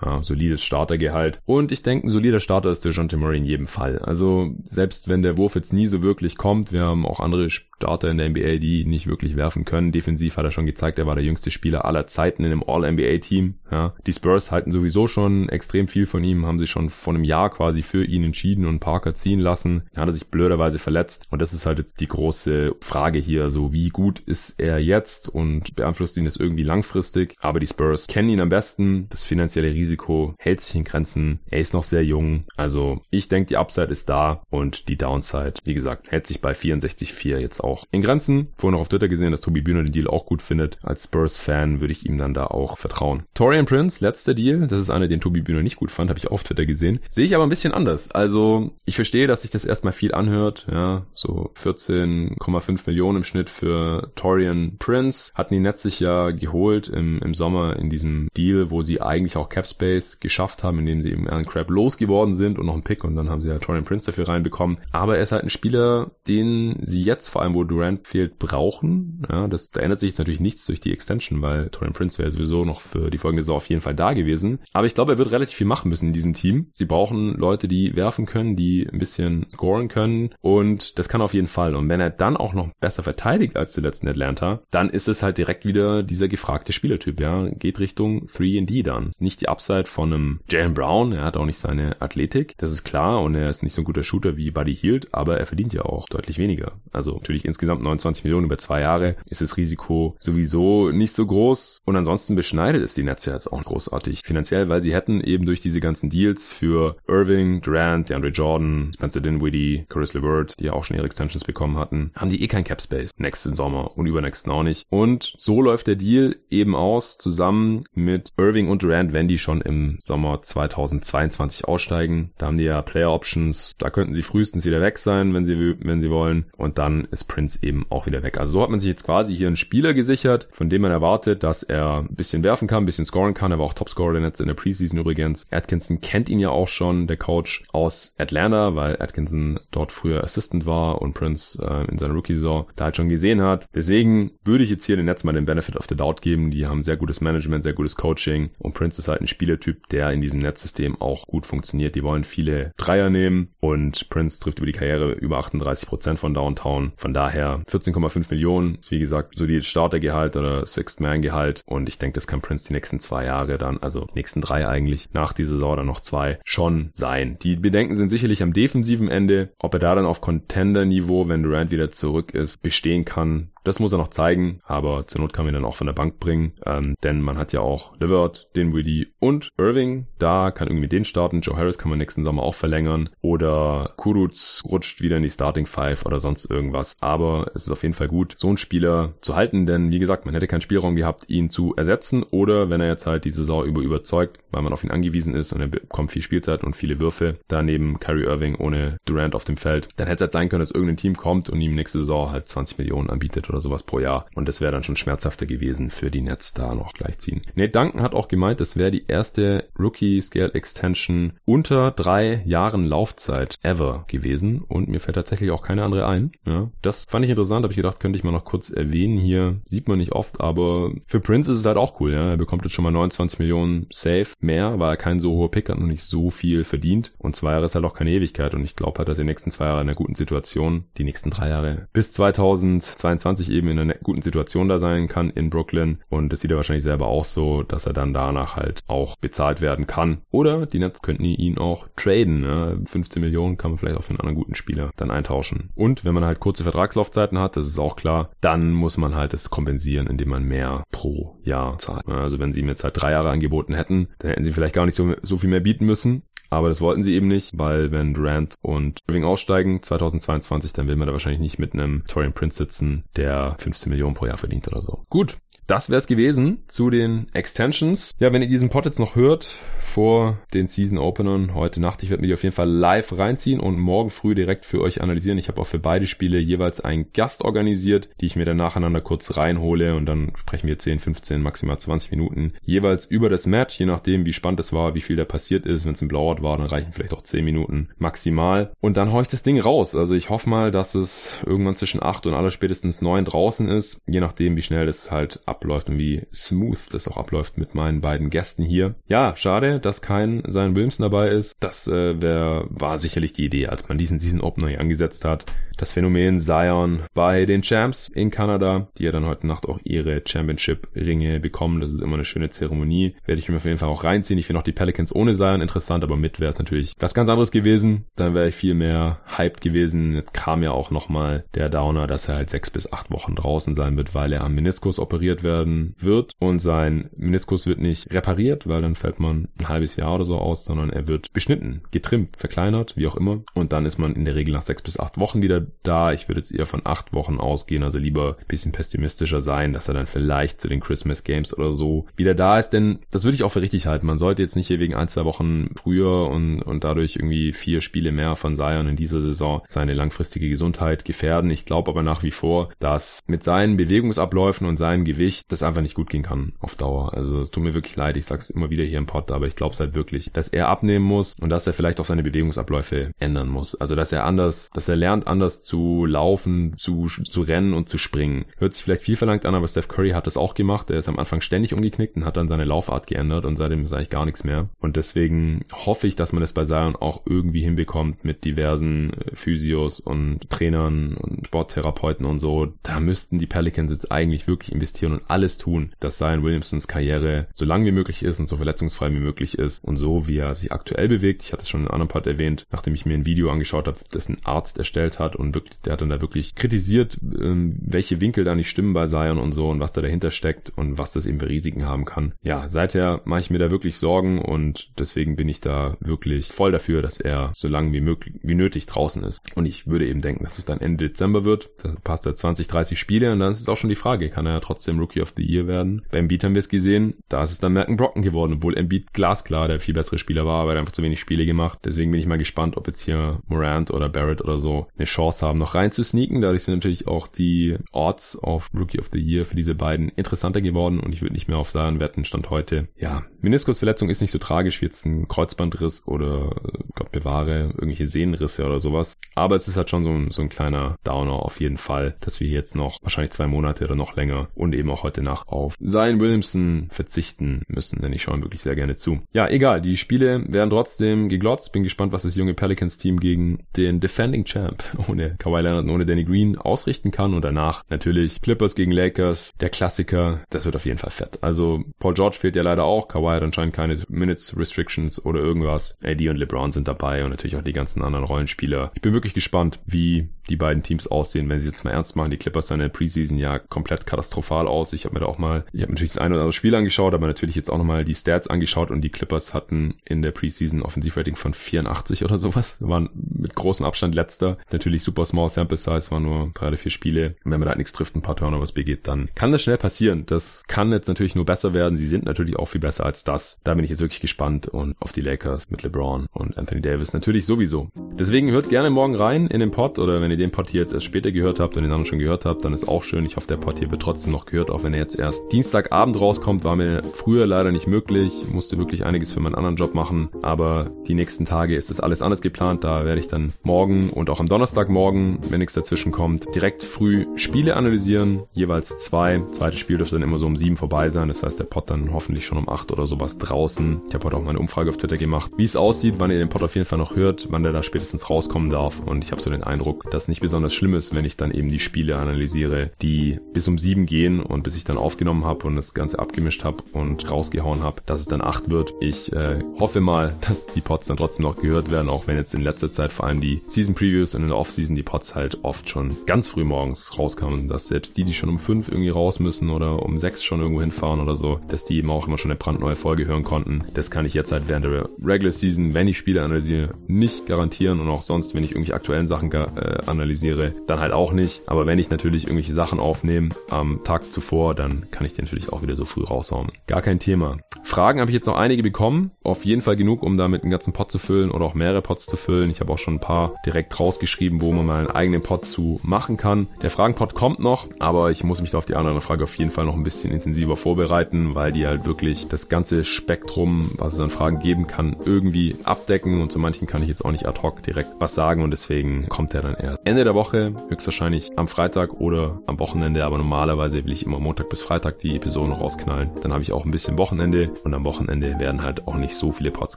ja, solides Startergehalt. Und ich denke, ein solider Starter ist der John Murray in jedem Fall. Also selbst wenn der Wurf jetzt nie so wirklich kommt, wir haben auch andere Starter in der NBA, die nicht wirklich werfen können. Defensiv hat er schon gezeigt, er war der jüngste Spieler aller Zeiten in einem All-NBA-Team. Ja. Die Spurs halten sowieso schon extrem viel von ihm, haben sich schon vor einem Jahr quasi für ihn entschieden und Parker ziehen lassen. Da hat er sich blöderweise verletzt. Und das ist halt jetzt die große Frage hier, so wie gut ist er jetzt und beeinflusst ihn das irgendwie langfristig. Aber die Spurs kennen ihn am besten. Das finanzielle Risiko hält sich in Grenzen. Er ist noch sehr jung. Also ich denke, die Upside ist da und die Downside, wie gesagt, hält sich bei 64,4 jetzt auch in Grenzen. Vorhin noch auf Twitter gesehen, dass Tobi Bühner den Deal auch gut findet. Als Spurs-Fan würde ich ihm dann da auch vertrauen. Torian Prince, letzter Deal. Das ist einer, den Tobi Bühner nicht gut fand, habe ich auf Twitter gesehen. Sehe ich aber ein bisschen anders. Also ich verstehe, dass sich das erstmal viel anhört. Ja, so 14,5 Millionen im Schnitt für Torian Prince. Hatten die Nets sich ja geholt im, im Sommer in diesem Deal, wo sie eigentlich auch Capspace geschafft haben, indem sie eben Alan Crab losgeworden sind und noch einen Pick und dann haben sie ja Torian Prince dafür reinbekommen. Aber er ist halt ein Spieler, den sie jetzt, vor allem wo Durant fehlt, brauchen. Ja, das, da ändert sich jetzt natürlich nichts durch die Extension, weil Torian Prince wäre sowieso noch für die folgende Saison auf jeden Fall da gewesen. Aber ich glaube, er wird relativ viel machen müssen in diesem Team. Sie brauchen Leute, die werfen können, die ein bisschen scoren können und das kann auf jeden Fall. Und wenn er dann auch noch besser verteidigt als zuletzt in Atlanta, dann ist es halt direkt wieder dieser gefragte Spielertyp, ja. Geht Richtung 3D dann. Nicht die Upside von einem Jalen Brown, er hat auch nicht seine Athletik, das ist klar und er ist nicht so ein guter Shooter wie Buddy Hield, aber er verdient ja auch deutlich weniger. Also natürlich insgesamt 29 Millionen über zwei Jahre ist das Risiko sowieso nicht so groß und ansonsten beschneidet es die Netze jetzt auch großartig finanziell, weil sie hätten eben durch diese ganzen Deals für Irving, Durant, DeAndre Jordan, Spencer Dinwiddie, Chris LeVert, die ja auch schon ihre Extensions bekommen hatten, haben die eh kein Cap Space nächsten Sommer und übernächsten auch nicht. Und so läuft der Deal eben aus, zusammen mit Irving und Durant, wenn die schon im Sommer 2022 aussteigen. Da haben die ja Player Options, da könnten sie frühestens wieder weg sein, wenn sie, wenn sie wollen. Und dann ist Prince eben auch wieder weg. Also so hat man sich jetzt quasi hier einen Spieler gesichert, von dem man erwartet, dass er ein bisschen werfen kann, ein bisschen scoren kann. Er war auch Topscorer der Netz in der Preseason übrigens. Atkinson kennt ihn ja auch schon, der Coach aus Atlanta, weil Atkinson dort früher Assistant war und Prince äh, in seiner Rookie-Saison da halt schon gesehen hat. Deswegen würde ich jetzt hier den Netz mal den Benefit of the Doubt geben. Die haben sehr gutes Management, sehr gutes Coaching und Prince ist halt ein Spielertyp, der in diesem Netzsystem auch gut funktioniert. Die wollen viele Dreier nehmen und Prince trifft über die Karriere über 38 Prozent von Downtown. Von daher 14,5 Millionen ist wie gesagt so die Startergehalt oder Sixth Man Gehalt und ich denke, das kann Prince die nächsten zwei Jahre dann, also nächsten drei eigentlich, nach dieser Saison dann noch zwei, schon sein. Die Bedenken sind sicherlich am defensiven Ende. Ob er da dann auf Contender-Niveau, wenn Durant wieder zurück ist, bestehen kann, das muss er noch zeigen, aber zur Not kann man ihn dann auch von der Bank bringen, ähm, denn man hat ja auch Levert, Dinwiddie und Irving. Da kann irgendwie den starten. Joe Harris kann man nächsten Sommer auch verlängern oder Kuruz rutscht wieder in die Starting Five oder sonst irgendwas. Aber es ist auf jeden Fall gut, so einen Spieler zu halten, denn wie gesagt, man hätte keinen Spielraum gehabt, ihn zu ersetzen oder wenn er jetzt halt die Saison über überzeugt, weil man auf ihn angewiesen ist und er bekommt viel Spielzeit und viele Würfe, daneben Kyrie Irving ohne Durant auf dem Feld, dann hätte es halt sein können, dass irgendein Team kommt und ihm nächste Saison halt 20 Millionen anbietet oder sowas pro Jahr. Und das wäre dann schon schmerzhafter gewesen für die Nets da noch gleichziehen. Nate Duncan hat auch gemeint, das wäre die erste Rookie Scale Extension unter drei Jahren Laufzeit ever gewesen. Und mir fällt tatsächlich auch keine andere ein. Ja, das fand ich interessant, habe ich gedacht, könnte ich mal noch kurz erwähnen hier. Sieht man nicht oft, aber für Prince ist es halt auch cool. Ja, er bekommt jetzt schon mal 29 Millionen safe mehr, weil er kein so hoher Pick hat und nicht so viel verdient. Und zwei Jahre ist halt auch keine Ewigkeit. Und ich glaube halt, dass er die nächsten zwei Jahre in einer guten Situation, die nächsten drei Jahre bis 2022 eben in einer guten Situation da sein kann in Brooklyn. Und das sieht er wahrscheinlich selber auch so, dass er dann danach halt auch bezahlt werden kann. Oder die Nets könnten ihn auch traden. Ne? 15 Millionen kann man vielleicht auch für einen anderen guten Spieler dann eintauschen. Und wenn man halt kurze Vertragslaufzeiten hat, das ist auch klar, dann muss man halt das kompensieren, indem man mehr pro Jahr zahlt. Also wenn sie ihm jetzt halt drei Jahre angeboten hätten, dann hätten sie vielleicht gar nicht so, so viel mehr bieten müssen. Aber das wollten sie eben nicht, weil wenn Durant und Irving aussteigen 2022, dann will man da wahrscheinlich nicht mit einem Torian Prince sitzen, der 15 Millionen pro Jahr verdient oder so. Gut, das wäre es gewesen zu den Extensions. Ja, wenn ihr diesen Pod jetzt noch hört vor den Season Openern heute Nacht, ich werde mich auf jeden Fall live reinziehen und morgen früh direkt für euch analysieren. Ich habe auch für beide Spiele jeweils einen Gast organisiert, die ich mir dann nacheinander kurz reinhole und dann sprechen wir 10, 15, maximal 20 Minuten jeweils über das Match, je nachdem wie spannend es war, wie viel da passiert ist. Wenn es ein Blowout war, dann reichen vielleicht auch 10 Minuten maximal. Und dann haue ich das Ding raus. Also ich hoffe mal, dass es irgendwann zwischen 8 und aller spätestens 9 draußen ist, je nachdem wie schnell das halt abläuft und wie smooth das auch abläuft mit meinen beiden Gästen hier. Ja, schade, dass kein Zion Williamson dabei ist. Das äh, wär, war sicherlich die Idee, als man diesen Season Opener hier angesetzt hat. Das Phänomen Zion bei den Champs in Kanada, die ja dann heute Nacht auch ihre Championship-Ringe bekommen. Das ist immer eine schöne Zeremonie. Werde ich mir auf jeden Fall auch reinziehen. Ich finde auch die Pelicans ohne Zion interessant, aber mit wäre es natürlich was ganz anderes gewesen. Dann wäre ich viel mehr hyped gewesen. Jetzt kam ja auch nochmal der Downer, dass er halt sechs bis acht Wochen draußen sein wird, weil er am Meniskus operiert werden wird und sein Meniskus wird nicht repariert, weil dann fällt man ein halbes Jahr oder so aus, sondern er wird beschnitten, getrimmt, verkleinert, wie auch immer. Und dann ist man in der Regel nach sechs bis acht Wochen wieder da. Ich würde jetzt eher von acht Wochen ausgehen, also lieber ein bisschen pessimistischer sein, dass er dann vielleicht zu den Christmas Games oder so wieder da ist, denn das würde ich auch für richtig halten. Man sollte jetzt nicht hier wegen ein, zwei Wochen früher und, und dadurch irgendwie vier Spiele mehr von Zion in dieser Saison seine langfristige Gesundheit gefährden. Ich glaube aber nach wie vor, dass mit seinen Bewegungsabläufen und seinem Gewicht das einfach nicht gut gehen kann auf Dauer. Also es tut mir wirklich leid, ich sag's immer wieder hier im Pod, aber ich glaube es halt wirklich, dass er abnehmen muss und dass er vielleicht auch seine Bewegungsabläufe ändern muss. Also dass er anders, dass er lernt anders zu laufen, zu, zu rennen und zu springen. Hört sich vielleicht viel verlangt an, aber Steph Curry hat das auch gemacht. Er ist am Anfang ständig umgeknickt und hat dann seine Laufart geändert und seitdem ist eigentlich gar nichts mehr. Und deswegen hoffe ich, dass man das bei Zion auch irgendwie hinbekommt mit diversen äh, Physios und Trainern und Sporttherapeuten und so. Da müssten die Pelicans jetzt eigentlich wirklich investieren und alles tun, dass Zion Williamsons Karriere so lang wie möglich ist und so verletzungsfrei wie möglich ist und so wie er sich aktuell bewegt. Ich hatte es schon in einem anderen Part erwähnt, nachdem ich mir ein Video angeschaut habe, das ein Arzt erstellt hat und wirklich, der hat dann da wirklich kritisiert, ähm, welche Winkel da nicht stimmen bei Zion und so und was da dahinter steckt und was das eben für Risiken haben kann. Ja, seither mache ich mir da wirklich Sorgen und deswegen bin ich da wirklich voll dafür, dass er so lange wie möglich, wie nötig draußen ist. Und ich würde eben denken, dass es dann Ende Dezember wird. Da passt er 20, 30 Spiele und dann ist es auch schon die Frage, kann er trotzdem Rookie of the Year werden? Beim Beat haben wir es gesehen, da ist es dann Merken Brocken geworden, obwohl Embiid glasklar der viel bessere Spieler war, aber er einfach zu wenig Spiele gemacht. Deswegen bin ich mal gespannt, ob jetzt hier Morant oder Barrett oder so eine Chance haben, noch reinzusneaken. Dadurch sind natürlich auch die Odds auf Rookie of the Year für diese beiden interessanter geworden und ich würde nicht mehr auf Zion wetten, Stand heute. Ja, Meniskusverletzung ist nicht so tragisch wie jetzt ein Kreuzbandriss oder Gott bewahre, irgendwelche Sehnenrisse oder sowas. Aber es ist halt schon so ein, so ein kleiner Downer auf jeden Fall, dass wir jetzt noch wahrscheinlich zwei Monate oder noch länger und eben auch heute Nacht auf Zion Williamson verzichten müssen, denn ich schaue ihm wirklich sehr gerne zu. Ja, egal, die Spiele werden trotzdem geglotzt. Bin gespannt, was das junge Pelicans Team gegen den Defending Champ ohne Kawhi Leonard und ohne Danny Green ausrichten kann und danach natürlich Clippers gegen Lakers, der Klassiker, das wird auf jeden Fall fett. Also Paul George fehlt ja leider auch, Kawhi hat anscheinend keine Minutes Restrictions oder irgendwas. AD und LeBron sind dabei und natürlich auch die ganzen anderen Rollenspieler. Ich bin wirklich gespannt, wie die beiden Teams aussehen, wenn sie jetzt mal ernst machen. Die Clippers sahen in der Preseason ja komplett katastrophal aus. Ich habe mir da auch mal, ich habe natürlich das ein oder andere Spiel angeschaut, aber natürlich jetzt auch nochmal die Stats angeschaut und die Clippers hatten in der Preseason Offensivrating von 84 oder sowas. Waren mit großem Abstand letzter. Natürlich super small sample size, waren nur drei oder vier Spiele. Und wenn man da nichts trifft, ein paar Turnovers begeht, dann kann das schnell passieren. Das kann jetzt natürlich nur besser werden. Sie sind natürlich auch viel besser als das. Da bin ich jetzt wirklich gespannt und auf die Lakers mit LeBron und Anthony Davis natürlich sowieso. Deswegen hört gerne morgen rein in den Pod oder wenn ihr den Pod hier jetzt erst später gehört habt und den anderen schon gehört habt, dann ist auch schön. Ich hoffe, der Pod hier wird trotzdem noch gehört, auch wenn er jetzt erst Dienstagabend rauskommt, war mir früher leider nicht möglich. Ich musste wirklich einiges für meinen anderen Job machen, aber die nächsten Tage ist das alles anders geplant. Da werde ich dann morgen und auch am Donnerstagmorgen, wenn nichts dazwischen kommt, direkt früh Spiele analysieren, jeweils zwei. Zweites Spiel dürfte dann immer so um sieben vorbei sein. Das heißt, der Pod dann hoffentlich schon um acht oder sowas draußen. Ich habe heute auch mal eine Umfrage auf Twitter gemacht, wie es aussieht, wann ihr den Pod auf jeden Fall noch hört, wann der da spätestens rauskommen darf. Und ich habe so den Eindruck, dass nicht besonders schlimm ist, wenn ich dann eben die Spiele analysiere, die bis um sieben gehen und bis ich dann aufgenommen habe und das Ganze abgemischt habe und rausgehauen habe, dass es dann acht wird. Ich äh, hoffe mal, dass die Pods dann trotzdem noch gehört werden, auch wenn jetzt in letzter Zeit vor allem die Season Previews und in der Offseason die Pods halt oft schon ganz früh morgens rauskamen, dass selbst die, die schon um fünf irgendwie raus müssen oder um sechs schon irgendwo hinfahren oder so, dass die eben auch immer schon eine brandneue Folge hören konnten. Das kann ich jetzt halt während der Regular Season, wenn ich Spiele analysiere, nicht garantieren und auch sonst, wenn ich irgendwelche aktuellen Sachen äh, analysiere, dann halt auch nicht. Aber wenn ich natürlich irgendwelche Sachen aufnehme am Tag zuvor, dann kann ich die natürlich auch wieder so früh raushauen. Gar kein Thema. Fragen habe ich jetzt noch einige bekommen. Auf jeden Fall genug, um damit einen ganzen Pot zu füllen oder auch mehrere Pots zu füllen. Ich habe auch schon ein paar direkt rausgeschrieben, wo man mal einen eigenen Pot zu machen kann. Der Fragenpot kommt noch, aber ich muss mich da auf die andere Frage auf jeden Fall noch ein bisschen intensiver vorbereiten, weil die halt wirklich das ganze Spektrum, was es an Fragen geben kann, irgendwie abdecken und zu manchen kann ich jetzt auch nicht ad hoc direkt was sagen und deswegen kommt der dann erst Ende der Woche, höchstwahrscheinlich am Freitag oder am Wochenende, aber normalerweise will ich immer Montag bis Freitag die Episoden rausknallen. Dann habe ich auch ein bisschen Wochenende und am Wochenende werden halt auch nicht so viele Pods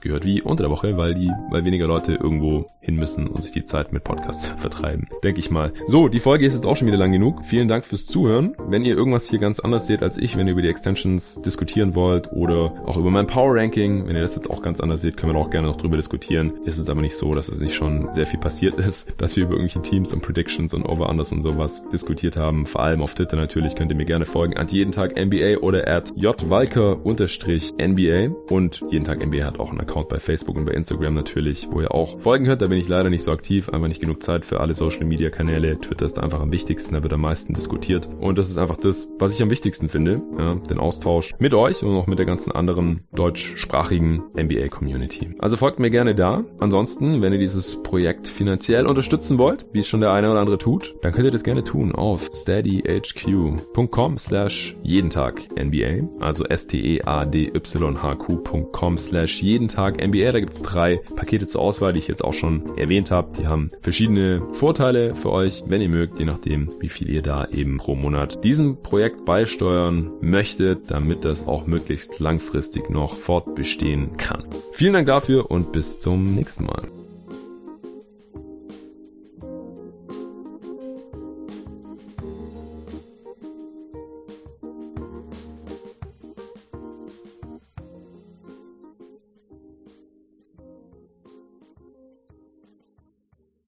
gehört wie unter der Woche, weil die, weil weniger Leute irgendwo hin müssen und sich die Zeit mit Podcasts vertreiben. Denke ich mal. So, die Folge ist jetzt auch schon wieder lang genug. Vielen Dank fürs Zuhören. Wenn ihr irgendwas hier ganz anders seht als ich, wenn ihr über die Extensions diskutieren wollt oder auch über mein Power Ranking, wenn ihr das jetzt auch ganz anders seht, können wir auch gerne noch drüber diskutieren. Ist es aber nicht so, dass es nicht schon sehr viel passiert ist, dass wir über irgendwelche Teams und Predictions und Over-Unders und sowas diskutiert haben. Vor allem auf Twitter natürlich könnt ihr mir gerne folgen. At jeden Tag NBA oder at jwalker-nba und jeden Tag NBA hat auch einen Account bei Facebook und bei Instagram natürlich, wo ihr auch folgen könnt. Da bin ich leider nicht so aktiv, einfach nicht genug Zeit für alle Social Media Kanäle. Twitter ist einfach am wichtigsten, da wird am meisten diskutiert. Und das ist einfach das, was ich am wichtigsten finde. Ja, den Austausch mit euch und auch mit der ganzen anderen deutschsprachigen NBA Community. Also folgt mir gerne da. Ansonsten, wenn ihr dieses Projekt finanziell unterstützen wollt, wie es schon der eine oder andere tut, dann könnt ihr das gerne tun auf steadyhq.com slash jeden Tag NBA. Also S-T-E-A-D-Y-H-Q.com slash jeden Tag NBA. Da gibt es drei Pakete zur Auswahl, die ich jetzt auch schon erwähnt habe. Die haben verschiedene Vorteile für euch, wenn ihr mögt, je nachdem, wie viel ihr da eben pro Monat diesem Projekt beisteuern möchtet, damit das auch möglichst langfristig noch fortbestehen kann. Vielen Dank dafür und bis zum nächsten Mal.